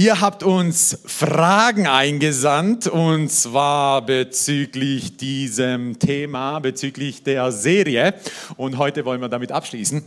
Ihr habt uns Fragen eingesandt und zwar bezüglich diesem Thema, bezüglich der Serie. Und heute wollen wir damit abschließen.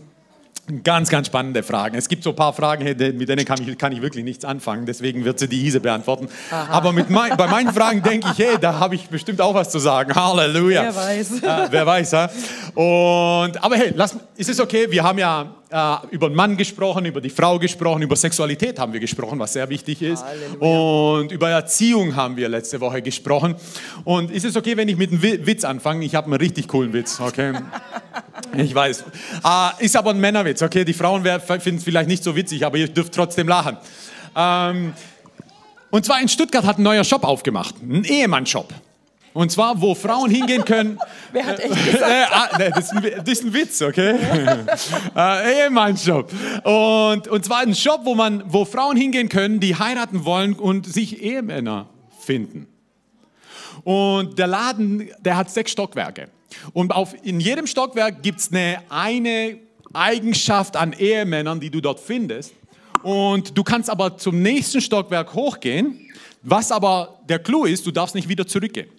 Ganz, ganz spannende Fragen. Es gibt so ein paar Fragen, mit denen kann ich, kann ich wirklich nichts anfangen. Deswegen wird sie die Ise beantworten. Aha. Aber mein, bei meinen Fragen denke ich, hey, da habe ich bestimmt auch was zu sagen. Halleluja. Wer weiß. Äh, wer weiß, ja. Und, aber hey, lass, ist es okay? Wir haben ja äh, über den Mann gesprochen, über die Frau gesprochen, über Sexualität haben wir gesprochen, was sehr wichtig ist. Halleluja. Und über Erziehung haben wir letzte Woche gesprochen. Und ist es okay, wenn ich mit einem Witz anfange? Ich habe einen richtig coolen Witz, okay? Ich weiß. Äh, ist aber ein Männerwitz, okay? Die Frauen finden es vielleicht nicht so witzig, aber ihr dürft trotzdem lachen. Ähm, und zwar in Stuttgart hat ein neuer Shop aufgemacht, ein Ehemann-Shop. Und zwar, wo Frauen hingehen können. Wer hat echt gesagt? Äh, ah, nee, das, ist ein, das, ist ein, Witz, okay? äh, Ehemann-Shop. Und, und zwar ein Shop, wo, man, wo Frauen hingehen können, die heiraten wollen und sich Ehemänner finden. Und der Laden, der hat sechs Stockwerke. Und auf, in jedem Stockwerk gibt es eine, eine Eigenschaft an Ehemännern, die du dort findest. Und du kannst aber zum nächsten Stockwerk hochgehen. Was aber der Clou ist, du darfst nicht wieder zurückgehen.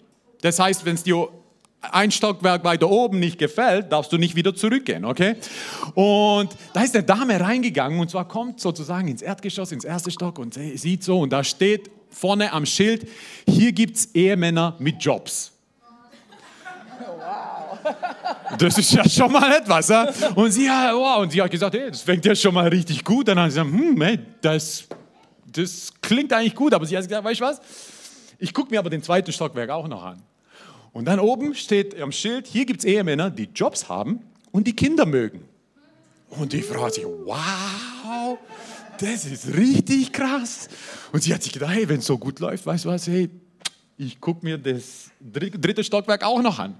Das heißt, wenn es dir ein Stockwerk weiter oben nicht gefällt, darfst du nicht wieder zurückgehen, okay? Und da ist eine Dame reingegangen und zwar kommt sozusagen ins Erdgeschoss, ins erste Stock und sieht so und da steht vorne am Schild, hier gibt es Ehemänner mit Jobs. Das ist ja schon mal etwas. Ja? Und, sie, wow, und sie hat gesagt, hey, das fängt ja schon mal richtig gut. Dann hat sie gesagt, hm, hey, das, das klingt eigentlich gut. Aber sie hat gesagt, weißt du was? Ich gucke mir aber den zweiten Stockwerk auch noch an. Und dann oben steht am Schild, hier gibt es Ehemänner, die Jobs haben und die Kinder mögen. Und die Frau hat sich, wow, das ist richtig krass. Und sie hat sich gedacht, hey, wenn es so gut läuft, weißt du was, hey, ich gucke mir das dritte Stockwerk auch noch an.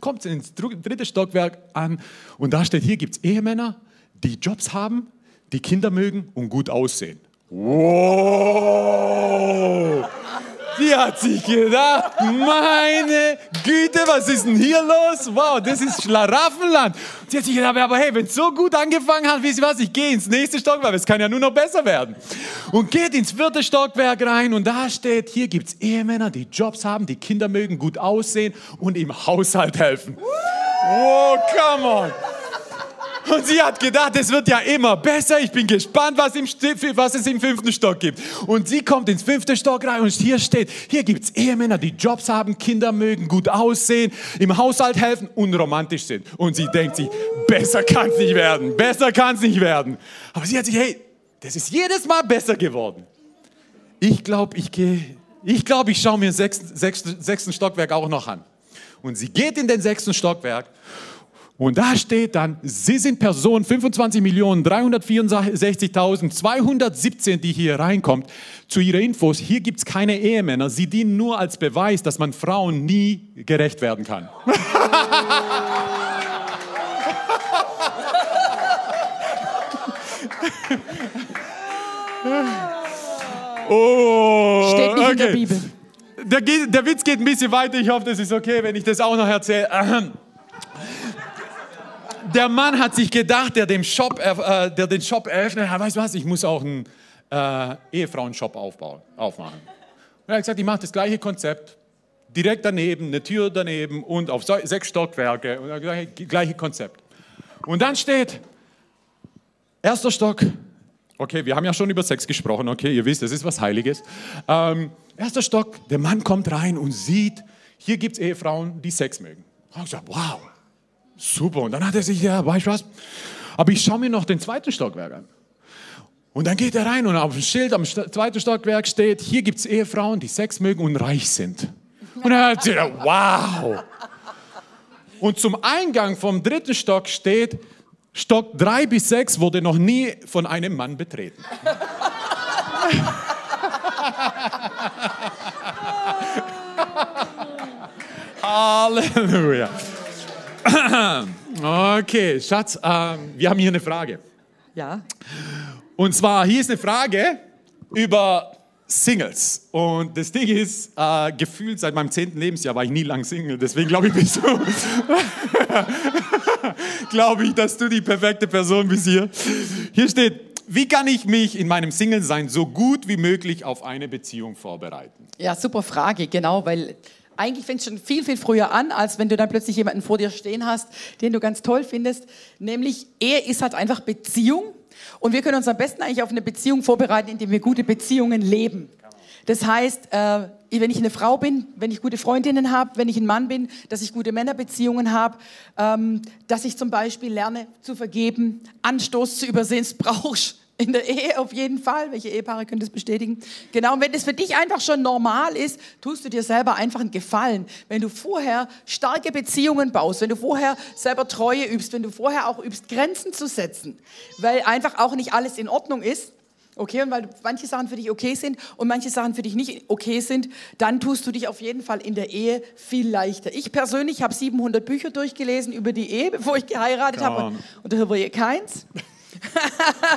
Kommt ins dritte Stockwerk an und da steht, hier gibt es Ehemänner, die Jobs haben, die Kinder mögen und gut aussehen. Wow! Die hat sich gedacht, meine Güte, was ist denn hier los? Wow, das ist Schlaraffenland. Sie hat sich gedacht, aber hey, wenn es so gut angefangen hat, wisst ihr was, ich gehe ins nächste Stockwerk, es kann ja nur noch besser werden. Und geht ins vierte Stockwerk rein und da steht, hier gibt es Ehemänner, die Jobs haben, die Kinder mögen, gut aussehen und im Haushalt helfen. Oh, come on. Und sie hat gedacht, es wird ja immer besser. Ich bin gespannt, was, im, was, es im fünften Stock gibt. Und sie kommt ins fünfte Stock rein und hier steht, hier gibt es Ehemänner, die Jobs haben, Kinder mögen, gut aussehen, im Haushalt helfen und romantisch sind. Und sie denkt sich, besser kann es nicht werden, besser kann es nicht werden. Aber sie hat sich, hey, das ist jedes Mal besser geworden. Ich glaube, ich gehe, ich glaube, ich schaue mir den sechsten, sechsten, sechsten Stockwerk auch noch an. Und sie geht in den sechsten Stockwerk und da steht dann, Sie sind Person 25.364.217, die hier reinkommt. Zu Ihrer Infos, hier gibt es keine Ehemänner. Sie dienen nur als Beweis, dass man Frauen nie gerecht werden kann. oh, Steht nicht okay. in der Bibel. Der, der Witz geht ein bisschen weiter. Ich hoffe, das ist okay, wenn ich das auch noch erzähle der Mann hat sich gedacht, der, dem Shop, äh, der den Shop eröffnet hat, weißt du was, ich muss auch einen äh, Ehefrauen-Shop aufbauen, aufmachen. Und er hat gesagt, ich mache das gleiche Konzept, direkt daneben, eine Tür daneben und auf sechs Stockwerke, und das gleiche Konzept. Und dann steht, erster Stock, okay, wir haben ja schon über Sex gesprochen, okay, ihr wisst, das ist was Heiliges. Ähm, erster Stock, der Mann kommt rein und sieht, hier gibt es Ehefrauen, die Sex mögen. Und ich gesagt, wow, Super. Und dann hat er sich, ja, weißt du was? Aber ich schaue mir noch den zweiten Stockwerk an. Und dann geht er rein und auf dem Schild am zweiten Stockwerk steht, hier gibt es Ehefrauen, die Sex mögen und reich sind. Und er hat gesagt, wow. Und zum Eingang vom dritten Stock steht, Stock 3 bis 6 wurde noch nie von einem Mann betreten. Halleluja. Okay, Schatz, äh, wir haben hier eine Frage. Ja. Und zwar, hier ist eine Frage über Singles. Und das Ding ist, äh, gefühlt seit meinem zehnten Lebensjahr war ich nie lang Single. Deswegen glaube ich, bist du, glaube ich, dass du die perfekte Person bist hier. Hier steht, wie kann ich mich in meinem Single-Sein so gut wie möglich auf eine Beziehung vorbereiten? Ja, super Frage, genau, weil eigentlich fängt es schon viel, viel früher an, als wenn du dann plötzlich jemanden vor dir stehen hast, den du ganz toll findest. Nämlich, Ehe ist halt einfach Beziehung. Und wir können uns am besten eigentlich auf eine Beziehung vorbereiten, indem wir gute Beziehungen leben. Das heißt, äh, wenn ich eine Frau bin, wenn ich gute Freundinnen habe, wenn ich ein Mann bin, dass ich gute Männerbeziehungen habe, ähm, dass ich zum Beispiel lerne zu vergeben, Anstoß zu übersehen, das brauchst in der Ehe auf jeden Fall. Welche Ehepaare können das bestätigen? Genau, und wenn das für dich einfach schon normal ist, tust du dir selber einfach einen Gefallen. Wenn du vorher starke Beziehungen baust, wenn du vorher selber Treue übst, wenn du vorher auch übst, Grenzen zu setzen, weil einfach auch nicht alles in Ordnung ist, Okay, und weil manche Sachen für dich okay sind und manche Sachen für dich nicht okay sind, dann tust du dich auf jeden Fall in der Ehe viel leichter. Ich persönlich habe 700 Bücher durchgelesen über die Ehe, bevor ich geheiratet habe und, und darüber keins.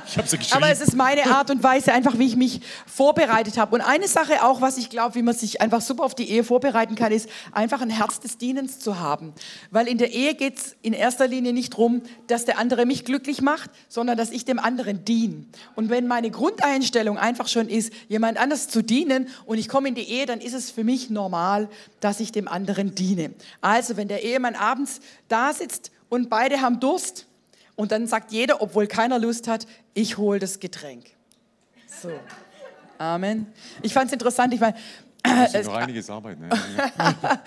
Ich habe sie geschrieben. Aber es ist meine Art und Weise, einfach wie ich mich vorbereitet habe. Und eine Sache auch, was ich glaube, wie man sich einfach super auf die Ehe vorbereiten kann, ist einfach ein Herz des Dienens zu haben. Weil in der Ehe geht es in erster Linie nicht darum, dass der andere mich glücklich macht, sondern dass ich dem anderen diene. Und wenn meine Grundeinstellung einfach schon ist, jemand anders zu dienen und ich komme in die Ehe, dann ist es für mich normal, dass ich dem anderen diene. Also wenn der Ehemann abends da sitzt und beide haben Durst, und dann sagt jeder, obwohl keiner Lust hat, ich hole das Getränk. So. Amen. Ich fand es interessant, ich meine, das ist noch einiges Arbeit. Ne?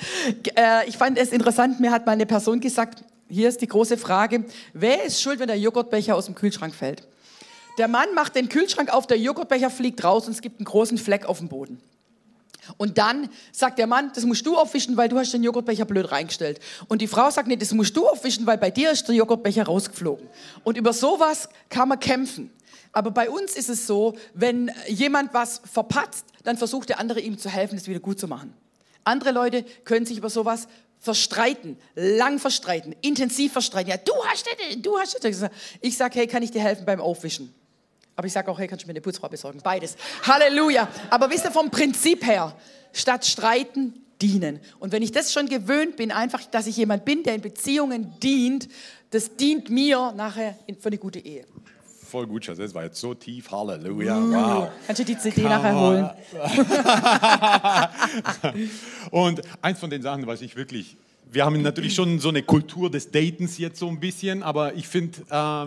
Äh, ich fand es interessant, mir hat mal eine Person gesagt, hier ist die große Frage, wer ist schuld, wenn der Joghurtbecher aus dem Kühlschrank fällt? Der Mann macht den Kühlschrank auf, der Joghurtbecher fliegt raus und es gibt einen großen Fleck auf dem Boden. Und dann sagt der Mann, das musst du aufwischen, weil du hast den Joghurtbecher blöd reingestellt. Und die Frau sagt, nee, das musst du aufwischen, weil bei dir ist der Joghurtbecher rausgeflogen. Und über sowas kann man kämpfen. Aber bei uns ist es so, wenn jemand was verpatzt, dann versucht der andere ihm zu helfen, das wieder gut zu machen. Andere Leute können sich über sowas verstreiten, lang verstreiten, intensiv verstreiten. Ja, du hast das, du hast das. Ich sage, hey, kann ich dir helfen beim Aufwischen? Aber ich sage auch, hey, kannst du mir eine Putzfrau besorgen? Beides. Halleluja. Aber wisst ihr vom Prinzip her, statt streiten, dienen. Und wenn ich das schon gewöhnt bin, einfach, dass ich jemand bin, der in Beziehungen dient, das dient mir nachher für eine gute Ehe. Voll gut, Schatz. Das war jetzt so tief. Halleluja. Uh, wow. Kannst du die CD Come nachher holen? Und eins von den Sachen, was ich wirklich wir haben natürlich schon so eine Kultur des Datens jetzt so ein bisschen, aber ich finde, äh,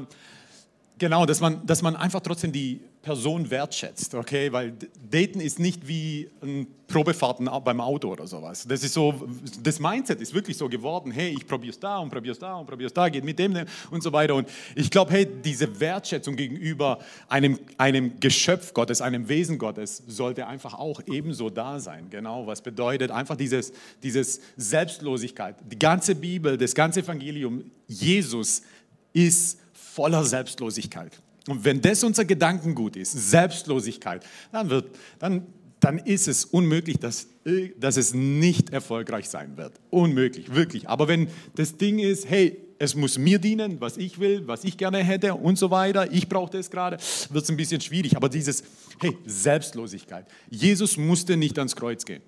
Genau, dass man, dass man einfach trotzdem die Person wertschätzt, okay? Weil Daten ist nicht wie ein Probefahrten beim Auto oder sowas. Das ist so, das Mindset ist wirklich so geworden, hey, ich probiere es da und probiere es da und probiere es da, geht mit dem und so weiter. Und ich glaube, hey, diese Wertschätzung gegenüber einem, einem Geschöpf Gottes, einem Wesen Gottes, sollte einfach auch ebenso da sein. Genau, was bedeutet einfach dieses, dieses Selbstlosigkeit. Die ganze Bibel, das ganze Evangelium, Jesus ist voller Selbstlosigkeit. Und wenn das unser Gedankengut ist, Selbstlosigkeit, dann, wird, dann, dann ist es unmöglich, dass, dass es nicht erfolgreich sein wird. Unmöglich, wirklich. Aber wenn das Ding ist, hey, es muss mir dienen, was ich will, was ich gerne hätte und so weiter, ich brauche das gerade, wird es ein bisschen schwierig. Aber dieses, hey, Selbstlosigkeit. Jesus musste nicht ans Kreuz gehen.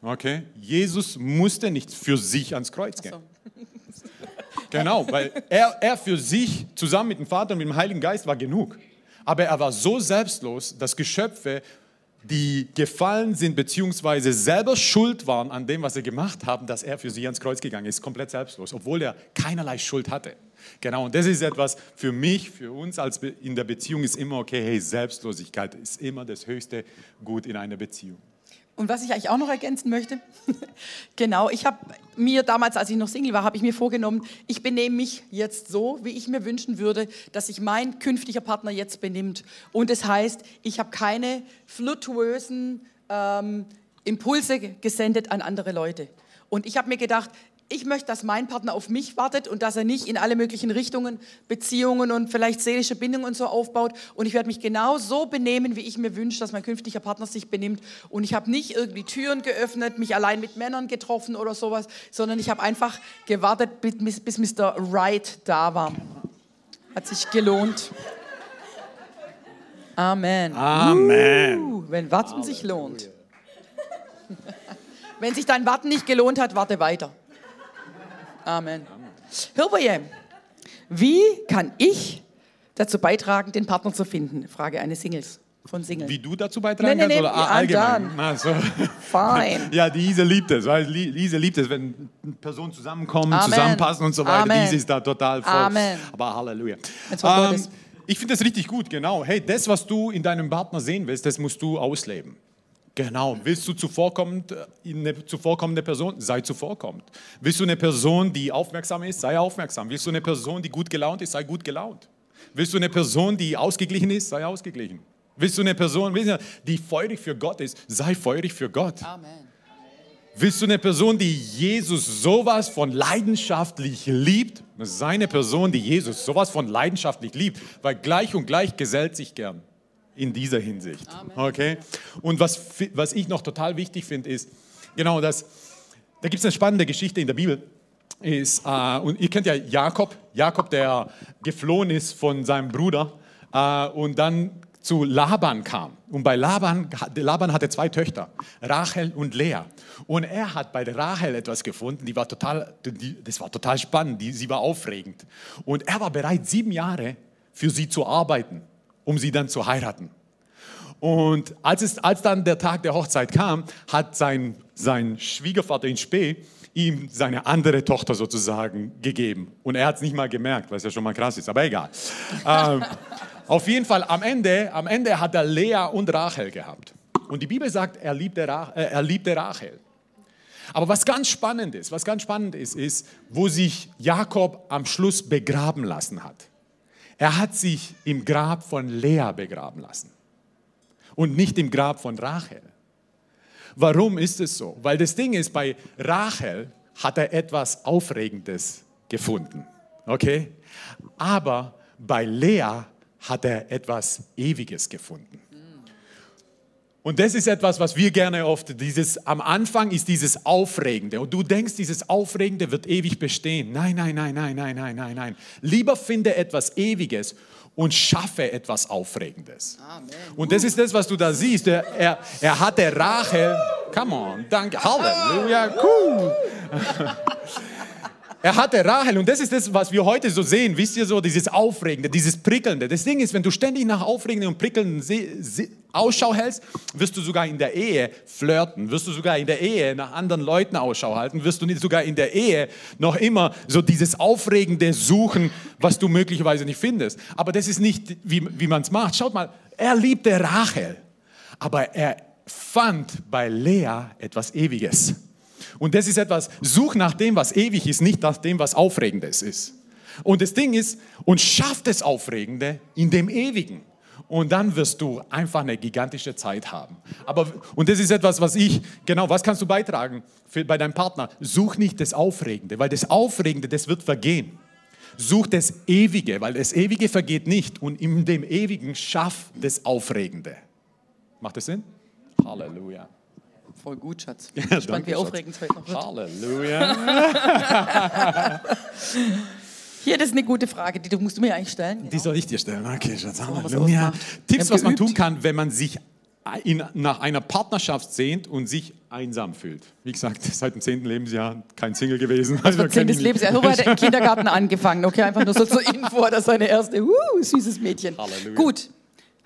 Okay? Jesus musste nicht für sich ans Kreuz gehen. Genau, weil er, er für sich zusammen mit dem Vater und mit dem Heiligen Geist war genug. Aber er war so selbstlos, dass Geschöpfe, die gefallen sind, beziehungsweise selber schuld waren an dem, was sie gemacht haben, dass er für sie ans Kreuz gegangen ist, komplett selbstlos, obwohl er keinerlei Schuld hatte. Genau, und das ist etwas für mich, für uns als in der Beziehung ist immer okay, hey, Selbstlosigkeit ist immer das höchste Gut in einer Beziehung. Und was ich eigentlich auch noch ergänzen möchte, genau, ich habe mir damals, als ich noch Single war, habe ich mir vorgenommen, ich benehme mich jetzt so, wie ich mir wünschen würde, dass sich mein künftiger Partner jetzt benimmt. Und das heißt, ich habe keine fluttuösen ähm, Impulse gesendet an andere Leute. Und ich habe mir gedacht, ich möchte, dass mein Partner auf mich wartet und dass er nicht in alle möglichen Richtungen Beziehungen und vielleicht seelische Bindungen und so aufbaut. Und ich werde mich genau so benehmen, wie ich mir wünsche, dass mein künftiger Partner sich benimmt. Und ich habe nicht irgendwie Türen geöffnet, mich allein mit Männern getroffen oder sowas, sondern ich habe einfach gewartet, bis, Mr. Right da war. Hat sich gelohnt. Amen. Amen. Uh, wenn Warten Halleluja. sich lohnt. wenn sich dein Warten nicht gelohnt hat, warte weiter. Amen. Hilfe, wie kann ich dazu beitragen, den Partner zu finden? Frage eines Singles. Von Singles. Wie du dazu beitragen Nee, nee, kannst nee, oder allgemein? done. Ach so. Fine. Ja, die Lise liebt es, weil Li- Lise liebt es, wenn Personen zusammenkommen, Amen. zusammenpassen und so weiter. Amen. Lise ist da total voll. Amen. Aber Halleluja. Ähm, ich finde das richtig gut, genau. Hey, das, was du in deinem Partner sehen willst, das musst du ausleben. Genau. Willst du zuvorkommend, äh, eine zuvorkommende Person? Sei zuvorkommend. Willst du eine Person, die aufmerksam ist? Sei aufmerksam. Willst du eine Person, die gut gelaunt ist? Sei gut gelaunt. Willst du eine Person, die ausgeglichen ist? Sei ausgeglichen. Willst du eine Person, die feurig für Gott ist? Sei feurig für Gott. Amen. Willst du eine Person, die Jesus sowas von leidenschaftlich liebt? Sei eine Person, die Jesus sowas von leidenschaftlich liebt, weil gleich und gleich gesellt sich gern in dieser Hinsicht. Okay? Und was, was ich noch total wichtig finde, ist, genau das, da gibt es eine spannende Geschichte in der Bibel. Ist, äh, und ihr kennt ja Jakob, Jakob, der geflohen ist von seinem Bruder äh, und dann zu Laban kam. Und bei Laban, Laban hatte zwei Töchter, Rachel und Lea. Und er hat bei Rachel etwas gefunden, die war total, die, das war total spannend, die, sie war aufregend. Und er war bereit, sieben Jahre für sie zu arbeiten, um sie dann zu heiraten. Und als, es, als dann der Tag der Hochzeit kam, hat sein, sein Schwiegervater in Spee ihm seine andere Tochter sozusagen gegeben. Und er hat es nicht mal gemerkt, was ja schon mal krass ist, aber egal. ähm, auf jeden Fall, am Ende, am Ende hat er Lea und Rachel gehabt. Und die Bibel sagt, er liebte, Ra äh, er liebte Rachel. Aber was ganz spannend ist, was ganz spannend ist, ist, wo sich Jakob am Schluss begraben lassen hat. Er hat sich im Grab von Lea begraben lassen und nicht im Grab von Rachel. Warum ist es so? Weil das Ding ist, bei Rachel hat er etwas Aufregendes gefunden. Okay? Aber bei Lea hat er etwas Ewiges gefunden. Und das ist etwas, was wir gerne oft, dieses, am Anfang ist dieses Aufregende und du denkst, dieses Aufregende wird ewig bestehen. Nein, nein, nein, nein, nein, nein, nein, nein. Lieber finde etwas Ewiges und schaffe etwas Aufregendes. Amen. Und das ist das, was du da siehst. Er, er, er hatte Rachel, come on, danke, Halleluja, cool. Er hatte Rachel und das ist das, was wir heute so sehen. Wisst ihr so, dieses Aufregende, dieses Prickelnde. Das Ding ist, wenn du ständig nach Aufregenden und Prickelnden Ausschau hältst, wirst du sogar in der Ehe flirten, wirst du sogar in der Ehe nach anderen Leuten Ausschau halten, wirst du sogar in der Ehe noch immer so dieses Aufregende suchen, was du möglicherweise nicht findest. Aber das ist nicht, wie, wie man es macht. Schaut mal, er liebte Rachel, aber er fand bei Lea etwas Ewiges. Und das ist etwas, such nach dem, was ewig ist, nicht nach dem, was Aufregendes ist. Und das Ding ist, und schaff das Aufregende in dem Ewigen. Und dann wirst du einfach eine gigantische Zeit haben. Aber, und das ist etwas, was ich, genau, was kannst du beitragen für, bei deinem Partner? Such nicht das Aufregende, weil das Aufregende, das wird vergehen. Such das Ewige, weil das Ewige vergeht nicht. Und in dem Ewigen schaff das Aufregende. Macht das Sinn? Halleluja. Voll gut, Schatz. Ja, Spannend, danke, wie Schatz. aufregend es heute noch wird. Halleluja. Hier, das ist eine gute Frage, die du musst du mir eigentlich stellen. Die soll ich dir stellen. Okay, Schatz. Halleluja. Tipps, was man tun kann, wenn man sich in, nach einer Partnerschaft sehnt und sich einsam fühlt. Wie gesagt, seit dem 10. Lebensjahr kein Single gewesen. Also Das zehntes ich Lebensjahr. Huber hat im Kindergarten angefangen. Okay, einfach nur so zur Info, das ist seine erste, uh, süßes Mädchen. Halleluja. Gut.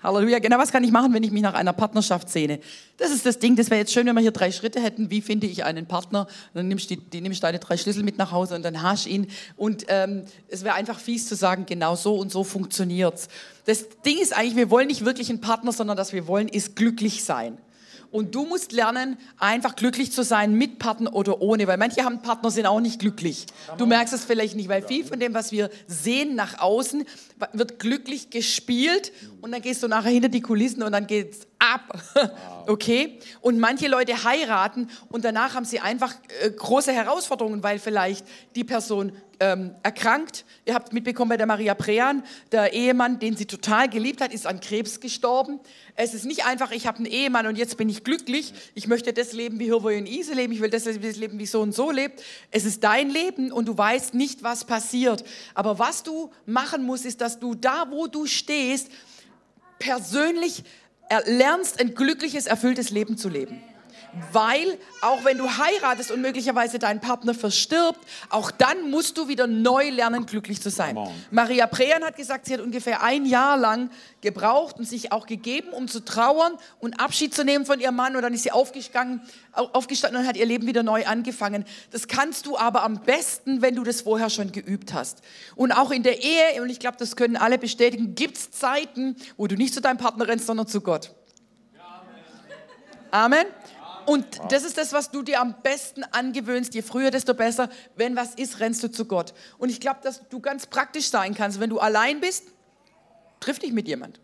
Halleluja. Genau, was kann ich machen, wenn ich mich nach einer Partnerschaft sehne? Das ist das Ding. Das wäre jetzt schön, wenn wir hier drei Schritte hätten. Wie finde ich einen Partner? Dann nimmst du die, die nimmst deine drei Schlüssel mit nach Hause und dann hast ihn. Und ähm, es wäre einfach fies zu sagen, genau so und so funktioniert's. Das Ding ist eigentlich, wir wollen nicht wirklich einen Partner, sondern was wir wollen, ist glücklich sein. Und du musst lernen, einfach glücklich zu sein mit Partner oder ohne, weil manche haben Partner, sind auch nicht glücklich. Du merkst es vielleicht nicht, weil viel von dem, was wir sehen nach außen, wird glücklich gespielt und dann gehst du nachher hinter die Kulissen und dann geht's ab. Okay? Und manche Leute heiraten und danach haben sie einfach äh, große Herausforderungen, weil vielleicht die Person ähm, erkrankt. Ihr habt mitbekommen bei der Maria Prean, der Ehemann, den sie total geliebt hat, ist an Krebs gestorben. Es ist nicht einfach, ich habe einen Ehemann und jetzt bin ich glücklich. Ich möchte das Leben, wie Hirvo und Ise leben. Ich will das Leben, wie so und so lebt. Es ist dein Leben und du weißt nicht, was passiert. Aber was du machen musst, ist, dass du da, wo du stehst, persönlich lernst, ein glückliches, erfülltes Leben zu leben. Weil auch wenn du heiratest und möglicherweise dein Partner verstirbt, auch dann musst du wieder neu lernen, glücklich zu sein. Maria Prean hat gesagt, sie hat ungefähr ein Jahr lang gebraucht und sich auch gegeben, um zu trauern und Abschied zu nehmen von ihrem Mann. Und dann ist sie aufgestanden, aufgestanden und hat ihr Leben wieder neu angefangen. Das kannst du aber am besten, wenn du das vorher schon geübt hast. Und auch in der Ehe, und ich glaube, das können alle bestätigen, gibt es Zeiten, wo du nicht zu deinem Partner rennst, sondern zu Gott. Amen. Und das ist das, was du dir am besten angewöhnst. Je früher, desto besser. Wenn was ist, rennst du zu Gott. Und ich glaube, dass du ganz praktisch sein kannst. Wenn du allein bist, triff dich mit jemand.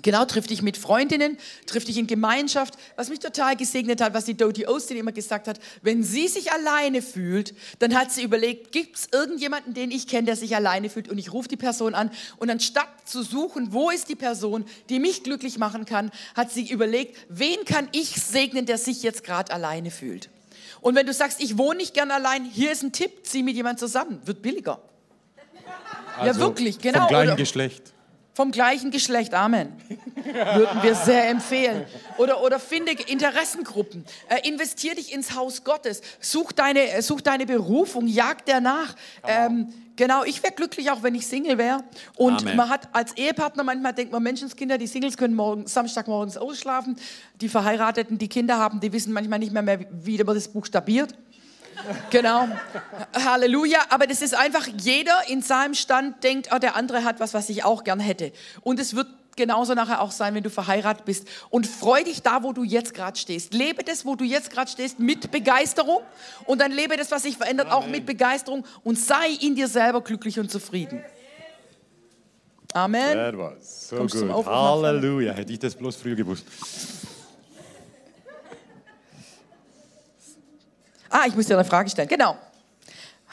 Genau, triff dich mit Freundinnen, triff dich in Gemeinschaft. Was mich total gesegnet hat, was die Dodie Austin immer gesagt hat, wenn sie sich alleine fühlt, dann hat sie überlegt, gibt es irgendjemanden, den ich kenne, der sich alleine fühlt? Und ich rufe die Person an. Und anstatt zu suchen, wo ist die Person, die mich glücklich machen kann, hat sie überlegt, wen kann ich segnen, der sich jetzt gerade alleine fühlt? Und wenn du sagst, ich wohne nicht gern allein, hier ist ein Tipp, zieh mit jemand zusammen, wird billiger. ja, wirklich, genau. Vom gleichen Oder- Geschlecht. Vom gleichen Geschlecht, Amen. Würden wir sehr empfehlen. Oder, oder finde Interessengruppen. Äh, investier dich ins Haus Gottes. Such deine, äh, such deine Berufung, jag der nach. Ähm, genau, ich wäre glücklich, auch wenn ich Single wäre. Und Amen. man hat als Ehepartner, manchmal denkt man, Menschenskinder, die Singles können morgen, Samstagmorgens ausschlafen. Die Verheirateten, die Kinder haben, die wissen manchmal nicht mehr, mehr wie man das buchstabiert. Genau. Halleluja. Aber das ist einfach, jeder in seinem Stand denkt, oh, der andere hat was, was ich auch gern hätte. Und es wird genauso nachher auch sein, wenn du verheiratet bist. Und freu dich da, wo du jetzt gerade stehst. Lebe das, wo du jetzt gerade stehst, mit Begeisterung. Und dann lebe das, was sich verändert, auch mit Begeisterung. Und sei in dir selber glücklich und zufrieden. Amen. That was so Kommst good. Halleluja. Hätte ich das bloß früher gewusst. Ah, ich muss dir eine Frage stellen. Genau.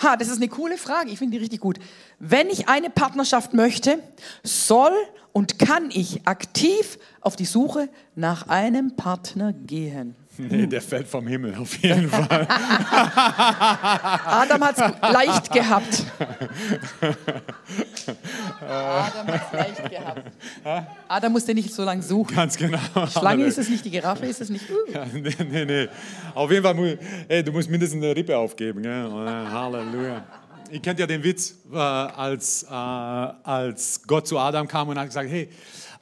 Ha, das ist eine coole Frage. Ich finde die richtig gut. Wenn ich eine Partnerschaft möchte, soll und kann ich aktiv auf die Suche nach einem Partner gehen? Nee, der fällt vom Himmel auf jeden Fall. Adam hat es leicht gehabt. Adam hat es leicht gehabt. Adam musste nicht so lange suchen. Ganz genau. Schlange ist es nicht, die Giraffe ist es nicht. Uh. Ja, nee, nee, nee. Auf jeden Fall, mu- ey, du musst mindestens eine Rippe aufgeben. Gell? Äh, Halleluja. Ihr kennt ja den Witz, äh, als, äh, als Gott zu Adam kam und hat gesagt, hey,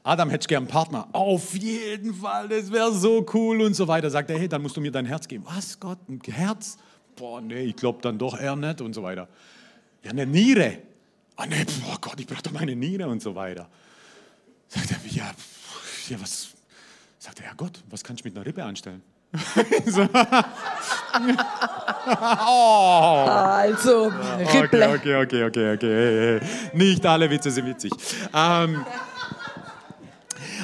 Adam, hättest du gern einen Partner? Auf jeden Fall, das wäre so cool und so weiter. Sagt er, hey, dann musst du mir dein Herz geben. Was, Gott, ein Herz? Boah, nee, ich glaube dann doch eher nicht und so weiter. Ja, eine Niere. Ah, nee, boah Gott, ich brauche doch meine Niere und so weiter. Sagt er, ja, ja was? Sagt er, ja Gott, was kann ich mit einer Rippe anstellen? Also, Ripple. Okay, okay, okay, okay, okay. Nicht alle Witze sind witzig. Ähm,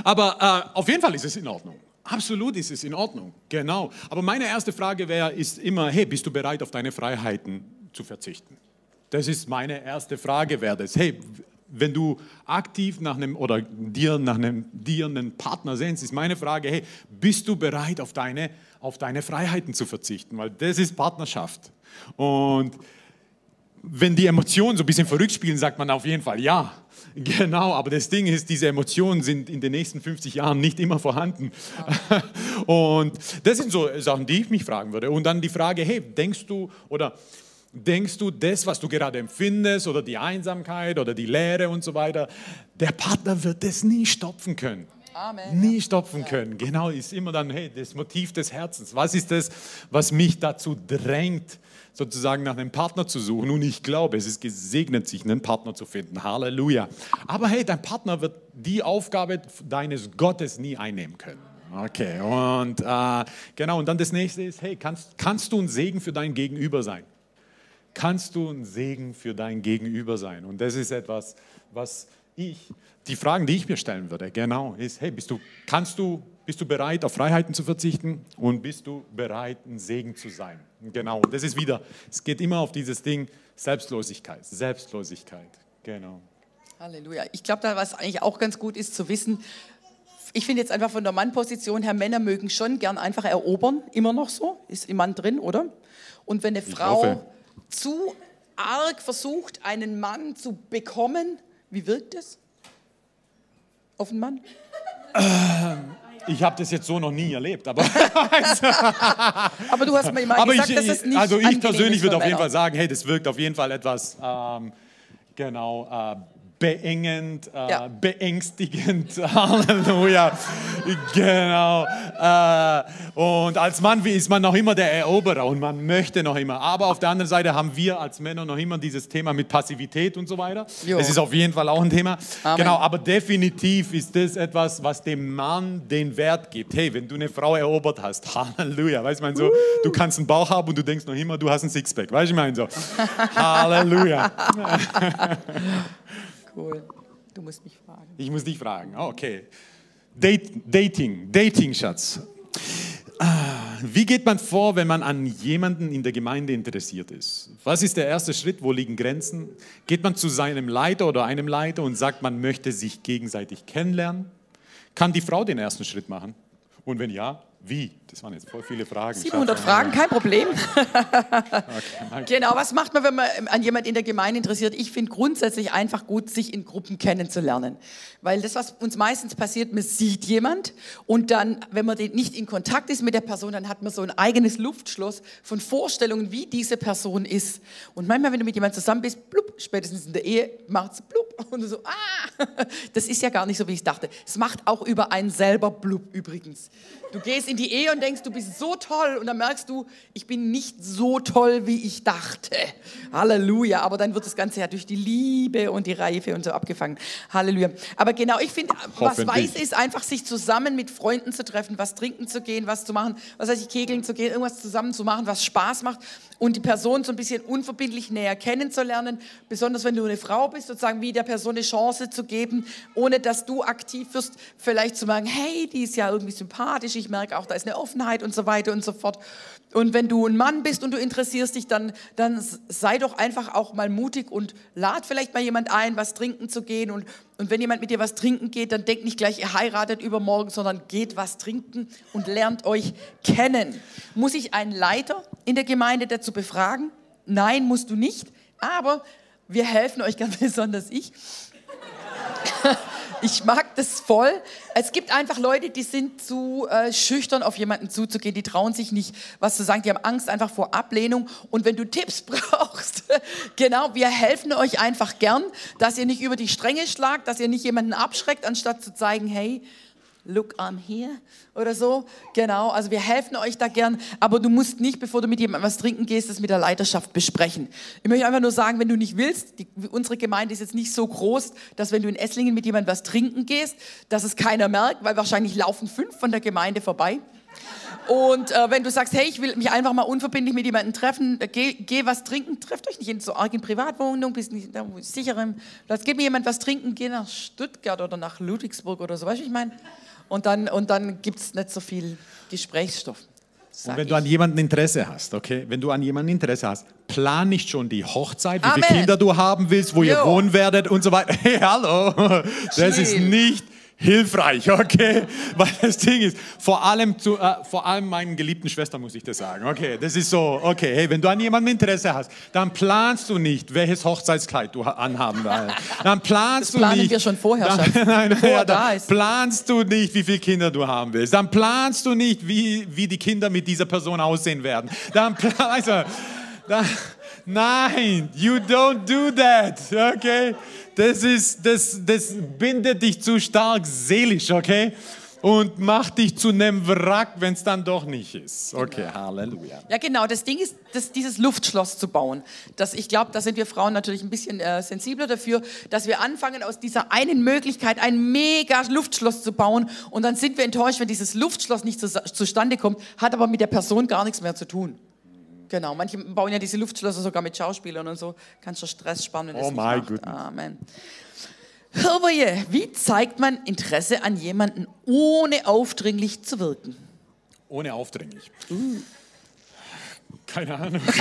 aber äh, auf jeden Fall ist es in Ordnung. Absolut ist es in Ordnung, genau. Aber meine erste Frage wäre, ist immer, hey, bist du bereit, auf deine Freiheiten zu verzichten? Das ist meine erste Frage, wäre das. Hey, wenn du aktiv nach einem oder dir nach einem dir einen Partner sehnst, ist meine Frage, hey, bist du bereit, auf deine, auf deine Freiheiten zu verzichten? Weil das ist Partnerschaft. Und wenn die Emotionen so ein bisschen verrückt spielen, sagt man auf jeden Fall ja. Genau, aber das Ding ist, diese Emotionen sind in den nächsten 50 Jahren nicht immer vorhanden. Und das sind so Sachen, die ich mich fragen würde. Und dann die Frage, hey, denkst du oder denkst du, das, was du gerade empfindest oder die Einsamkeit oder die Leere und so weiter, der Partner wird das nie stopfen können. Amen. Nie stopfen können. Genau, ist immer dann, hey, das Motiv des Herzens. Was ist das, was mich dazu drängt, sozusagen nach einem Partner zu suchen? Und ich glaube, es ist gesegnet, sich einen Partner zu finden. Halleluja. Aber hey, dein Partner wird die Aufgabe deines Gottes nie einnehmen können. Okay, und äh, genau, und dann das nächste ist, hey, kannst, kannst du ein Segen für dein Gegenüber sein? kannst du ein Segen für dein Gegenüber sein. Und das ist etwas, was ich, die Fragen, die ich mir stellen würde, genau, ist, hey, bist du, kannst du, bist du bereit, auf Freiheiten zu verzichten und bist du bereit, ein Segen zu sein? Genau, das ist wieder, es geht immer auf dieses Ding Selbstlosigkeit, Selbstlosigkeit, genau. Halleluja. Ich glaube, da was eigentlich auch ganz gut ist zu wissen, ich finde jetzt einfach von der Mannposition her, Männer mögen schon gern einfach erobern, immer noch so, ist im Mann drin, oder? Und wenn eine Frau hoffe. zu arg versucht, einen Mann zu bekommen, wie wirkt das auf einen Mann? Ich habe das jetzt so noch nie erlebt, aber, Aber du hast mir immer gesagt, ich, dass es nicht also ich persönlich würde auf jeden. Fall sagen, hey, das wirkt auf jeden Fall etwas ähm, genau äh, beengend, äh, Ja. beängstigend. Halleluja. genau. Äh, und als Mann ist man noch immer der Eroberer und man möchte noch immer. Aber auf der anderen Seite haben wir als Männer noch immer dieses Thema mit Passivität und so weiter. Jo. Es ist auf jeden Fall auch ein Thema. Amen. Genau, aber definitiv ist das etwas, was dem Mann den Wert gibt. Hey, wenn du eine Frau erobert hast, Halleluja. Weißt du, ich meine so, du kannst einen Bauch haben und du denkst noch immer, du hast ein Sixpack. Weißt du, ich meine so. Halleluja. Cool. Du musst mich fragen. Ich muss dich fragen. Oh, Okay. Date, Dating, Dating, Schatz. Ah, Wie geht man vor, wenn man an jemanden in der Gemeinde interessiert ist? Was ist der erste Schritt? Wo liegen Grenzen? Geht man zu seinem Leiter oder einem Leiter und sagt, man möchte sich gegenseitig kennenlernen? Kann die Frau den ersten Schritt machen? Und wenn ja, wie? Das waren jetzt voll viele Fragen. 700 Schatz. Fragen, kein Problem. Okay. Genau, was macht man, wenn man ähm, an jemand in der Gemeinde interessiert? Ich finde grundsätzlich einfach gut, sich in Gruppen kennenzulernen. Weil das, was uns meistens passiert, man sieht jemand und dann, wenn man nicht in Kontakt ist mit der Person, dann hat man so ein eigenes Luftschloss von Vorstellungen, wie diese Person ist. Und manchmal, wenn du mit jemandem zusammen bist, blub, spätestens in der Ehe, macht's blub und du so, ah, das ist ja gar nicht so, wie ich dachte. Es macht auch über einen selber blub übrigens. Du gehst in die Ehe und denkst, du bist so toll und dann merkst du, ich bin nicht so toll, wie ich dachte. Halleluja. Aber dann wird das Ganze ja durch die Liebe und die Reife und so abgefangen. Halleluja. Aber genau, ich finde, was weiß ist einfach, sich zusammen mit Freunden zu treffen, was trinken zu gehen, was zu machen, was weiß ich, kegeln zu gehen, irgendwas zusammen zu machen, was Spaß macht und die Person so ein bisschen unverbindlich näher kennenzulernen. Besonders wenn du eine Frau bist, sozusagen wie der Person eine Chance zu geben, ohne dass du aktiv wirst, vielleicht zu merken, hey, die ist ja irgendwie sympathisch, ich merke auch, da ist eine Offenheit und so weiter und so fort. Und wenn du ein Mann bist und du interessierst dich, dann, dann sei doch einfach auch mal mutig und lad vielleicht mal jemand ein, was trinken zu gehen. Und, und wenn jemand mit dir was trinken geht, dann denkt nicht gleich, ihr heiratet übermorgen, sondern geht was trinken und lernt euch kennen. Muss ich einen Leiter in der Gemeinde dazu befragen? Nein, musst du nicht. Aber wir helfen euch ganz besonders ich. Ich mag das voll. Es gibt einfach Leute, die sind zu äh, schüchtern, auf jemanden zuzugehen. Die trauen sich nicht, was zu sagen. Die haben Angst einfach vor Ablehnung. Und wenn du Tipps brauchst, genau, wir helfen euch einfach gern, dass ihr nicht über die Stränge schlagt, dass ihr nicht jemanden abschreckt, anstatt zu zeigen, hey, look, I'm here oder so. Genau, also wir helfen euch da gern, aber du musst nicht, bevor du mit jemandem was trinken gehst, das mit der Leiterschaft besprechen. Ich möchte einfach nur sagen, wenn du nicht willst, die, unsere Gemeinde ist jetzt nicht so groß, dass wenn du in Esslingen mit jemandem was trinken gehst, dass es keiner merkt, weil wahrscheinlich laufen fünf von der Gemeinde vorbei. Und äh, wenn du sagst, hey, ich will mich einfach mal unverbindlich mit jemandem treffen, äh, geh, geh was trinken, trefft euch nicht in so arg in Privatwohnung, bist nicht es sicherem Platz. Gib mir jemand was trinken, geh nach Stuttgart oder nach Ludwigsburg oder so, weißt du, ich meine? Und dann, und dann gibt es nicht so viel Gesprächsstoff. Und wenn du ich. an jemanden Interesse hast, okay, wenn du an jemanden Interesse hast, plan nicht schon die Hochzeit, wie Amen. viele Kinder du haben willst, wo ihr Jo. wohnen werdet und so weiter. Hey, hallo, das ist Chill. nicht hilfreich, okay? Weil das Ding ist, vor allem, zu, äh, vor allem meinen geliebten Schwestern muss ich das sagen, okay? Das ist so, okay, hey, wenn du an jemandem Interesse hast, dann planst du nicht, welches Hochzeitskleid du ha- anhaben willst. Dann planst Das du planen nicht. wir schon vorher, dann, Schatz. nein, ja, er da dann ist. planst du nicht, wie viele Kinder du haben willst. Dann planst du nicht, wie, wie die Kinder mit dieser Person aussehen werden. Dann planst also, dann, Nein, you don't do that, okay? Das ist, das, das bindet dich zu stark seelisch, okay? Und macht dich zu einem Wrack, wenn es dann doch nicht ist. Okay, Halleluja. Ja, genau. Das Ding ist, das, dieses Luftschloss zu bauen. Das, ich glaube, da sind wir Frauen natürlich ein bisschen äh, sensibler dafür, dass wir anfangen, aus dieser einen Möglichkeit ein mega Luftschloss zu bauen. Und dann sind wir enttäuscht, wenn dieses Luftschloss nicht zu, zustande kommt, hat aber mit der Person gar nichts mehr zu tun. Genau, manche bauen ja diese Luftschlösser sogar mit Schauspielern und so. Kannst du Stress sparen, wenn Oh das nicht my macht. goodness. Amen. Hirwoje, wie zeigt man Interesse an jemanden, ohne aufdringlich zu wirken? Ohne aufdringlich. Keine Ahnung.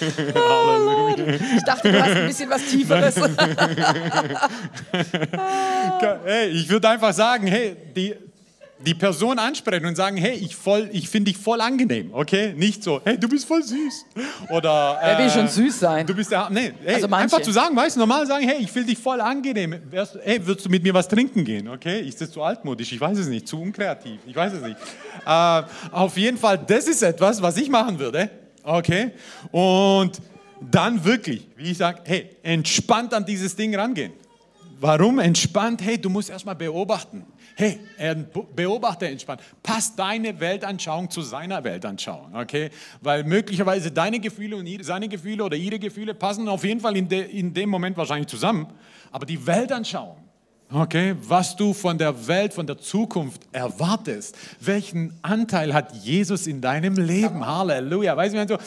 Ich dachte, du hast ein bisschen was Tieferes. Hey, ich würde einfach sagen, hey, die, die Person ansprechen und sagen, hey, ich, voll, ich finde dich voll angenehm, okay? Nicht so, hey, du bist voll süß. Oder, Wer will äh, schon süß sein? Du bist der, nee, hey, Also einfach zu sagen, weißt du, normal sagen, hey, ich finde dich voll angenehm. Wärst, hey, würdest du mit mir was trinken gehen, okay? Ist das zu altmodisch? Ich weiß es nicht, zu unkreativ, ich weiß es nicht. Äh, auf jeden Fall, das ist etwas, was ich machen würde, okay? Und dann wirklich, wie ich sage, hey, entspannt an dieses Ding rangehen. Warum entspannt? Hey, du musst erstmal beobachten. Hey, er beobachte entspannt. Passt deine Weltanschauung zu seiner Weltanschauung, okay? Weil möglicherweise deine Gefühle und seine Gefühle oder ihre Gefühle passen auf jeden Fall in, de, in dem Moment wahrscheinlich zusammen. Aber die Weltanschauung, okay, was du von der Welt, von der Zukunft erwartest, welchen Anteil hat Jesus in deinem Leben? Halleluja. Weißt du,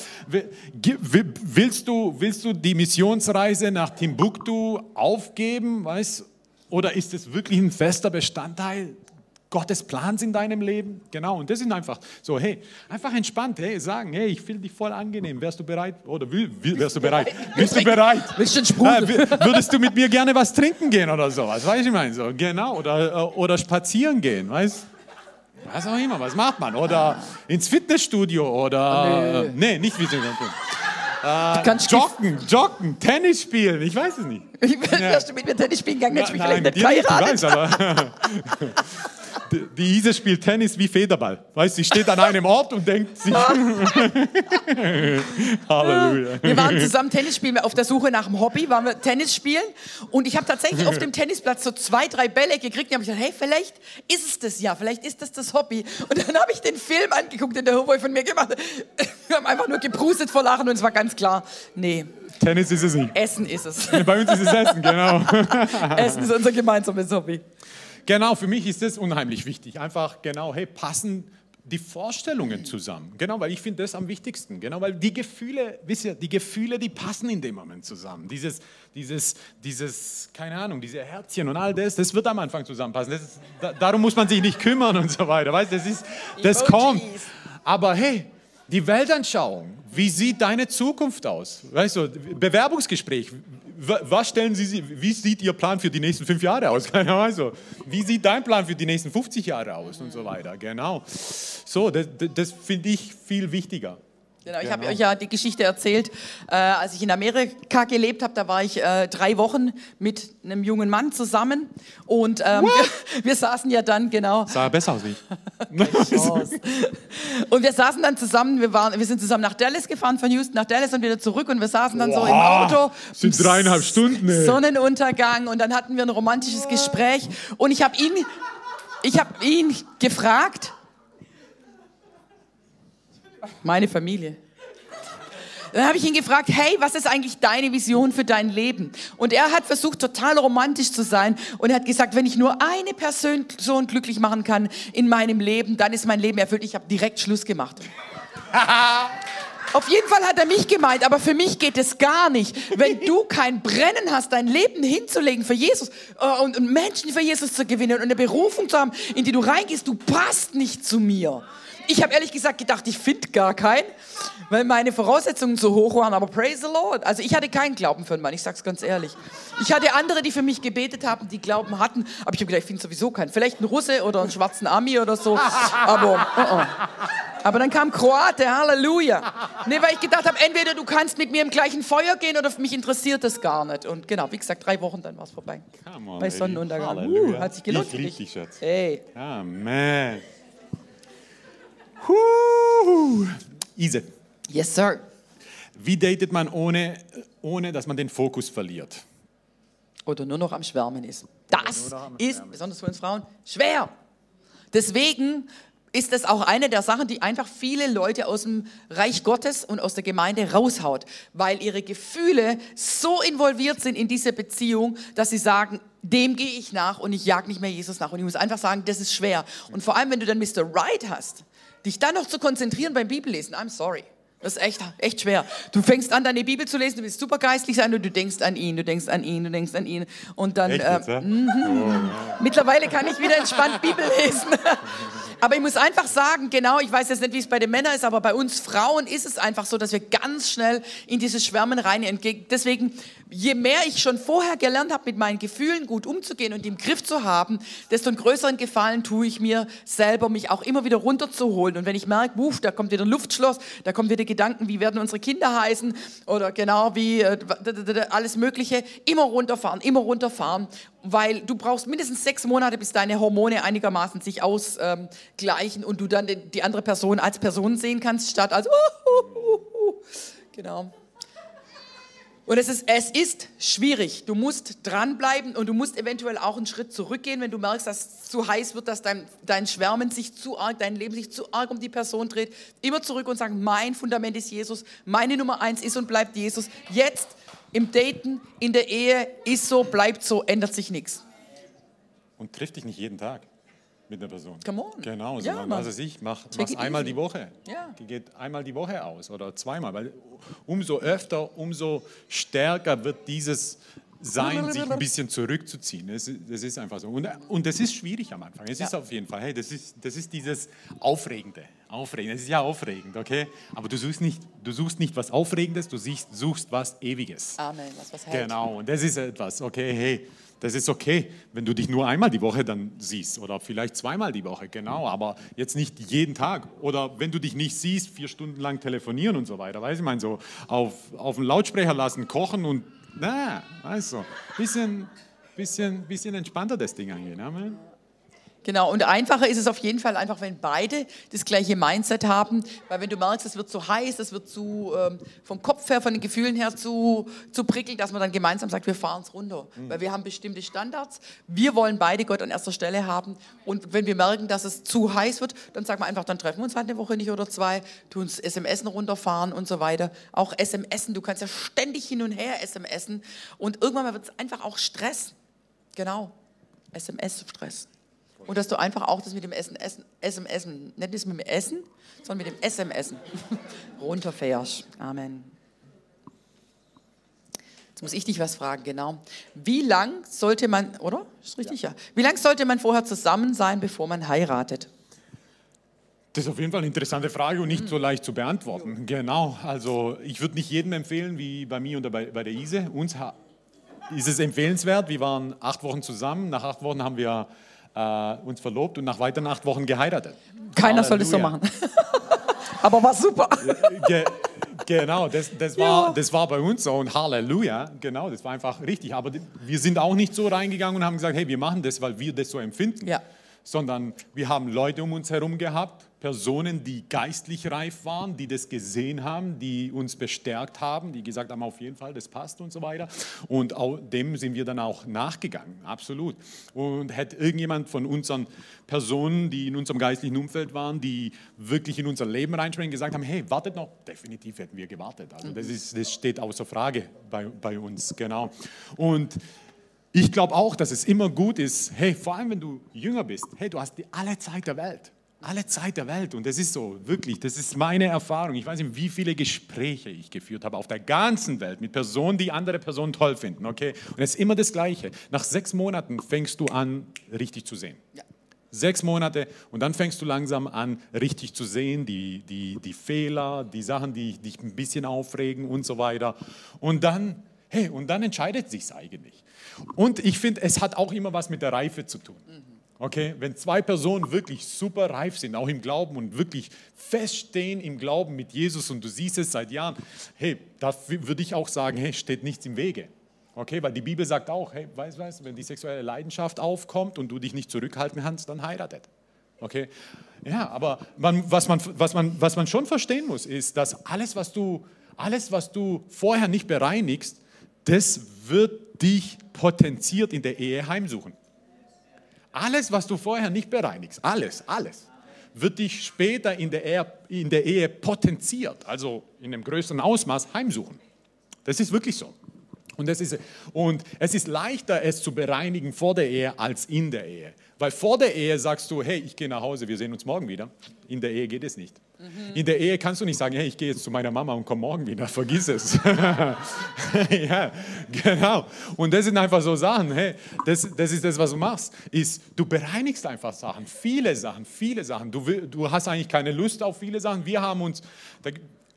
willst du, willst du die Missionsreise nach Timbuktu aufgeben, weißt oder ist es wirklich ein fester Bestandteil Gottes Plans in deinem Leben? Genau, und das sind einfach so, hey, einfach entspannt, hey, sagen, hey, ich fühle dich voll angenehm, wärst du bereit? Oder will, will, wärst du bereit? Bist du bereit? Willst du? Äh, würdest du mit mir gerne was trinken gehen oder sowas? Weißt du, ich meine, so, genau, oder, äh, oder spazieren gehen, weißt was auch immer, was macht man? Oder ins Fitnessstudio oder. Nee. nee nicht Fitnessstudio. Kannst Joggen, joggen, Tennis spielen, ich weiß es nicht. Wärst du mit mir Tennis spielen gegangen, hätte ich mich vielleicht nicht nicht, ich geheiratet. weiß, aber die, Isa spielt Tennis wie Federball. Weißt, sie steht an einem Ort und denkt sich. Halleluja. Wir waren zusammen Tennis spielen, auf der Suche nach einem Hobby, waren wir Tennis spielen und ich habe tatsächlich auf dem Tennisplatz so zwei, drei Bälle gekriegt und habe ich gedacht, hey, vielleicht ist es das ja, vielleicht ist das das Hobby. Und dann habe ich den Film angeguckt, den der Homeboy von mir gemacht hat. Wir haben einfach nur geprustet vor Lachen und es war ganz klar, nee, Tennis ist es nicht. Essen ist es. Bei uns ist es Essen, genau. Essen ist unser gemeinsames Hobby. Genau, für mich ist das unheimlich wichtig. Einfach, genau, hey, passen die Vorstellungen zusammen. Genau, weil ich finde das am wichtigsten. Genau, weil die Gefühle, wisst ihr, die Gefühle, die passen in dem Moment zusammen. Dieses, dieses, dieses, keine Ahnung, diese Herzchen und all das, das wird am Anfang zusammenpassen. Ist, da, darum muss man sich nicht kümmern und so weiter. Weißt, das ist, das kommt. Aber hey, die Weltanschauung, wie sieht deine Zukunft aus? Weißt du, Bewerbungsgespräch, was stellen Sie, wie sieht Ihr Plan für die nächsten fünf Jahre aus? Keiner weiß so. Wie sieht dein Plan für die nächsten 50 Jahre aus und so weiter? Genau. So, das, das finde ich viel wichtiger. Genau, ich habe Genau. euch ja die Geschichte erzählt, äh, als ich in Amerika gelebt habe, da war ich äh, drei Wochen mit einem jungen Mann zusammen. Und ähm, wir, wir saßen ja dann, genau, Sah besser aus wie ich. Und wir saßen dann zusammen, wir, waren, wir sind zusammen nach Dallas gefahren, von Houston nach Dallas und wieder zurück. Und wir saßen dann so im Auto. sind dreieinhalb Stunden, ey. Sonnenuntergang. Und dann hatten wir ein romantisches Gespräch. Und ich habe ihn, ich habe ihn gefragt, meine Familie. Dann habe ich ihn gefragt, hey, was ist eigentlich deine Vision für dein Leben? Und er hat versucht, total romantisch zu sein und er hat gesagt, wenn ich nur eine Person glücklich machen kann in meinem Leben, dann ist mein Leben erfüllt. Ich habe direkt Schluss gemacht. Auf jeden Fall hat er mich gemeint, aber für mich geht es gar nicht. Wenn du kein Brennen hast, dein Leben hinzulegen für Jesus äh, und, und Menschen für Jesus zu gewinnen und eine Berufung zu haben, in die du reingehst, du passt nicht zu mir. Ich habe ehrlich gesagt gedacht, ich finde gar keinen, weil meine Voraussetzungen so hoch waren, aber praise the Lord. Also ich hatte keinen Glauben für einen Mann, ich sag's ganz ehrlich. Ich hatte andere, die für mich gebetet haben, die Glauben hatten, aber ich habe gedacht, ich finde sowieso keinen. Vielleicht einen Russe oder einen schwarzen Ami oder so, aber... Uh -uh. Aber dann kam Kroate, Halleluja. Nee, weil ich gedacht habe, entweder du kannst mit mir im gleichen Feuer gehen oder mich interessiert das gar nicht. Und genau, wie gesagt, drei Wochen, dann war es vorbei. Come on, Bei. Sonnenuntergang. Uh, hat sich gelohnt Ich für lieb dich. dich, Schatz. Hey. Amen. Huh. Ise, Yes, sir. wie datet man ohne, ohne, dass man den Fokus verliert? Oder nur noch am Schwärmen ist. Das ist, besonders für uns Frauen, schwer. Deswegen ist das auch eine der Sachen, die einfach viele Leute aus dem Reich Gottes und aus der Gemeinde raushaut, weil ihre Gefühle so involviert sind in diese Beziehung, dass sie sagen, dem gehe ich nach und ich jag nicht mehr Jesus nach. Und ich muss einfach sagen, das ist schwer. Und vor allem, wenn du dann Mr. Right hast, dich dann noch zu konzentrieren beim Bibellesen, I'm sorry. Das ist echt, echt schwer. Du fängst an, deine Bibel zu lesen, du willst super geistlich sein und du denkst an ihn, du denkst an ihn, du denkst an ihn. Und dann, Echt äh, jetzt, ja? Mittlerweile kann ich wieder entspannt Bibel lesen. Aber ich muss einfach sagen, genau, ich weiß jetzt nicht, wie es bei den Männern ist, aber bei uns Frauen ist es einfach so, dass wir ganz schnell in dieses Schwärmen rein entgegen. Deswegen, je mehr ich schon vorher gelernt habe, mit meinen Gefühlen gut umzugehen und im Griff zu haben, desto einen größeren Gefallen tue ich mir selber, mich auch immer wieder runterzuholen. Und wenn ich merke, wuff, da kommt wieder ein Luftschloss, da kommen wieder Gedanken, wie werden unsere Kinder heißen oder genau wie äh, alles Mögliche, immer runterfahren, immer runterfahren, weil du brauchst mindestens sechs Monate, bis deine Hormone einigermaßen sich ausgleichen und du dann die andere Person als Person sehen kannst, statt als, genau. Und es ist, es ist schwierig. Du musst dranbleiben und du musst eventuell auch einen Schritt zurückgehen, wenn du merkst, dass es zu heiß wird, dass dein, dein Schwärmen sich zu arg, dein Leben sich zu arg um die Person dreht. Immer zurück und sagen, mein Fundament ist Jesus, meine Nummer eins ist und bleibt Jesus. Jetzt im Daten, in der Ehe ist so, bleibt so, ändert sich nichts. Und trifft dich nicht jeden Tag mit einer Person. Come on. Genau, Ja, Mann. was weiß ich, mach, it einmal die Woche. Ja. Die geht einmal die Woche aus oder zweimal, weil umso öfter, umso stärker wird dieses Sein, sich ein bisschen zurückzuziehen. Das, ist- das ist einfach so. Und, und das ist schwierig am Anfang. Es Ja. ist auf jeden Fall, hey, das ist, das ist dieses Aufregende. Aufregend. Es ist ja aufregend, okay? Aber du suchst nicht, du suchst nicht was Aufregendes, du siehst, suchst was Ewiges. Amen, was was hält. Genau, und das ist etwas, okay, hey, das ist okay, wenn du dich nur einmal die Woche dann siehst oder vielleicht zweimal die Woche, genau, aber jetzt nicht jeden Tag. Oder wenn du dich nicht siehst, vier Stunden lang telefonieren und so weiter, weiß ich meine, so auf, auf den Lautsprecher lassen, kochen und, na, du, bisschen, bisschen, bisschen entspannter das Ding angehen. Amen. Genau, und einfacher ist es auf jeden Fall einfach, wenn beide das gleiche Mindset haben, weil wenn du merkst, es wird zu heiß, es wird zu, ähm, vom Kopf her, von den Gefühlen her zu, zu prickelnd, dass man dann gemeinsam sagt, wir fahren es runter, weil wir haben bestimmte Standards, wir wollen beide Gott an erster Stelle haben und wenn wir merken, dass es zu heiß wird, dann sagen wir einfach, dann treffen wir uns halt eine Woche nicht oder zwei, tun uns SMSen runterfahren und so weiter. Auch SMSen, du kannst ja ständig hin und her SMSen und irgendwann wird es einfach auch Stress. Genau, SMS-Stress. Und dass du einfach auch das mit dem Essen, Essen, SMS, nicht das mit dem Essen, sondern mit dem SMS runterfährst. Amen. Jetzt muss ich dich was fragen, genau. Wie lang sollte man, oder? Ist richtig, ja. Wie lang sollte man vorher zusammen sein, bevor man heiratet? Das ist auf jeden Fall eine interessante Frage und nicht so leicht zu beantworten. Genau, also ich würde nicht jedem empfehlen, wie bei mir und bei, bei der Ise. Uns ist es empfehlenswert. Wir waren acht Wochen zusammen. Nach acht Wochen haben wir äh, uns verlobt und nach weiteren acht Wochen geheiratet. Keiner soll das so Halleluja. machen. Aber war super. Ge genau, das, das, war, das war bei uns so und Halleluja, genau, das war einfach richtig. Aber wir sind auch nicht so reingegangen und haben gesagt, hey, wir machen das, weil wir das so empfinden. Ja. Sondern wir haben Leute um uns herum gehabt, Personen, die geistlich reif waren, die das gesehen haben, die uns bestärkt haben, die gesagt haben, auf jeden Fall, das passt und so weiter. Und auch dem sind wir dann auch nachgegangen, absolut. Und hätte irgendjemand von unseren Personen, die in unserem geistlichen Umfeld waren, die wirklich in unser Leben reinspringen, gesagt haben, hey, wartet noch, definitiv hätten wir gewartet. Also das, ist, das steht außer Frage bei, bei uns, genau. Und ich glaube auch, dass es immer gut ist, hey, vor allem wenn du jünger bist, hey, du hast die alle Zeit der Welt. Alle Zeit der Welt. Und das ist so, wirklich, das ist meine Erfahrung. Ich weiß nicht, wie viele Gespräche ich geführt habe auf der ganzen Welt mit Personen, die andere Personen toll finden. Okay? Und es ist immer das Gleiche. Nach sechs Monaten fängst du an, richtig zu sehen. Ja. Sechs Monate und dann fängst du langsam an, richtig zu sehen, die, die, die Fehler, die Sachen, die dich ein bisschen aufregen und so weiter. Und dann, hey, und dann entscheidet sich's eigentlich. Und ich finde, es hat auch immer was mit der Reife zu tun. Okay, wenn zwei Personen wirklich super reif sind, auch im Glauben und wirklich feststehen im Glauben mit Jesus und du siehst es seit Jahren, hey, da würde ich auch sagen, hey, steht nichts im Wege. Okay, weil die Bibel sagt auch, hey, weißt du, wenn die sexuelle Leidenschaft aufkommt und du dich nicht zurückhalten kannst, dann heiratet. Okay? Ja, aber man, was, man, was, man, was man schon verstehen muss, ist, dass alles, was du, alles, was du vorher nicht bereinigst, das wird dich potenziert in der Ehe heimsuchen. Alles, was du vorher nicht bereinigst, alles, alles, wird dich später in der, Ehe, in der Ehe potenziert, also in einem größeren Ausmaß heimsuchen. Das ist wirklich so. Und, das ist, und es ist leichter, es zu bereinigen vor der Ehe als in der Ehe. Weil vor der Ehe sagst du, hey, ich gehe nach Hause, wir sehen uns morgen wieder. In der Ehe geht es nicht. In der Ehe kannst du nicht sagen, hey, ich gehe jetzt zu meiner Mama und komme morgen wieder. Vergiss es. ja, genau. Und das sind einfach so Sachen. Hey, das, das ist das, was du machst. Ist, du bereinigst einfach Sachen. Viele Sachen, viele Sachen. Du, du hast eigentlich keine Lust auf viele Sachen. Wir haben uns, da,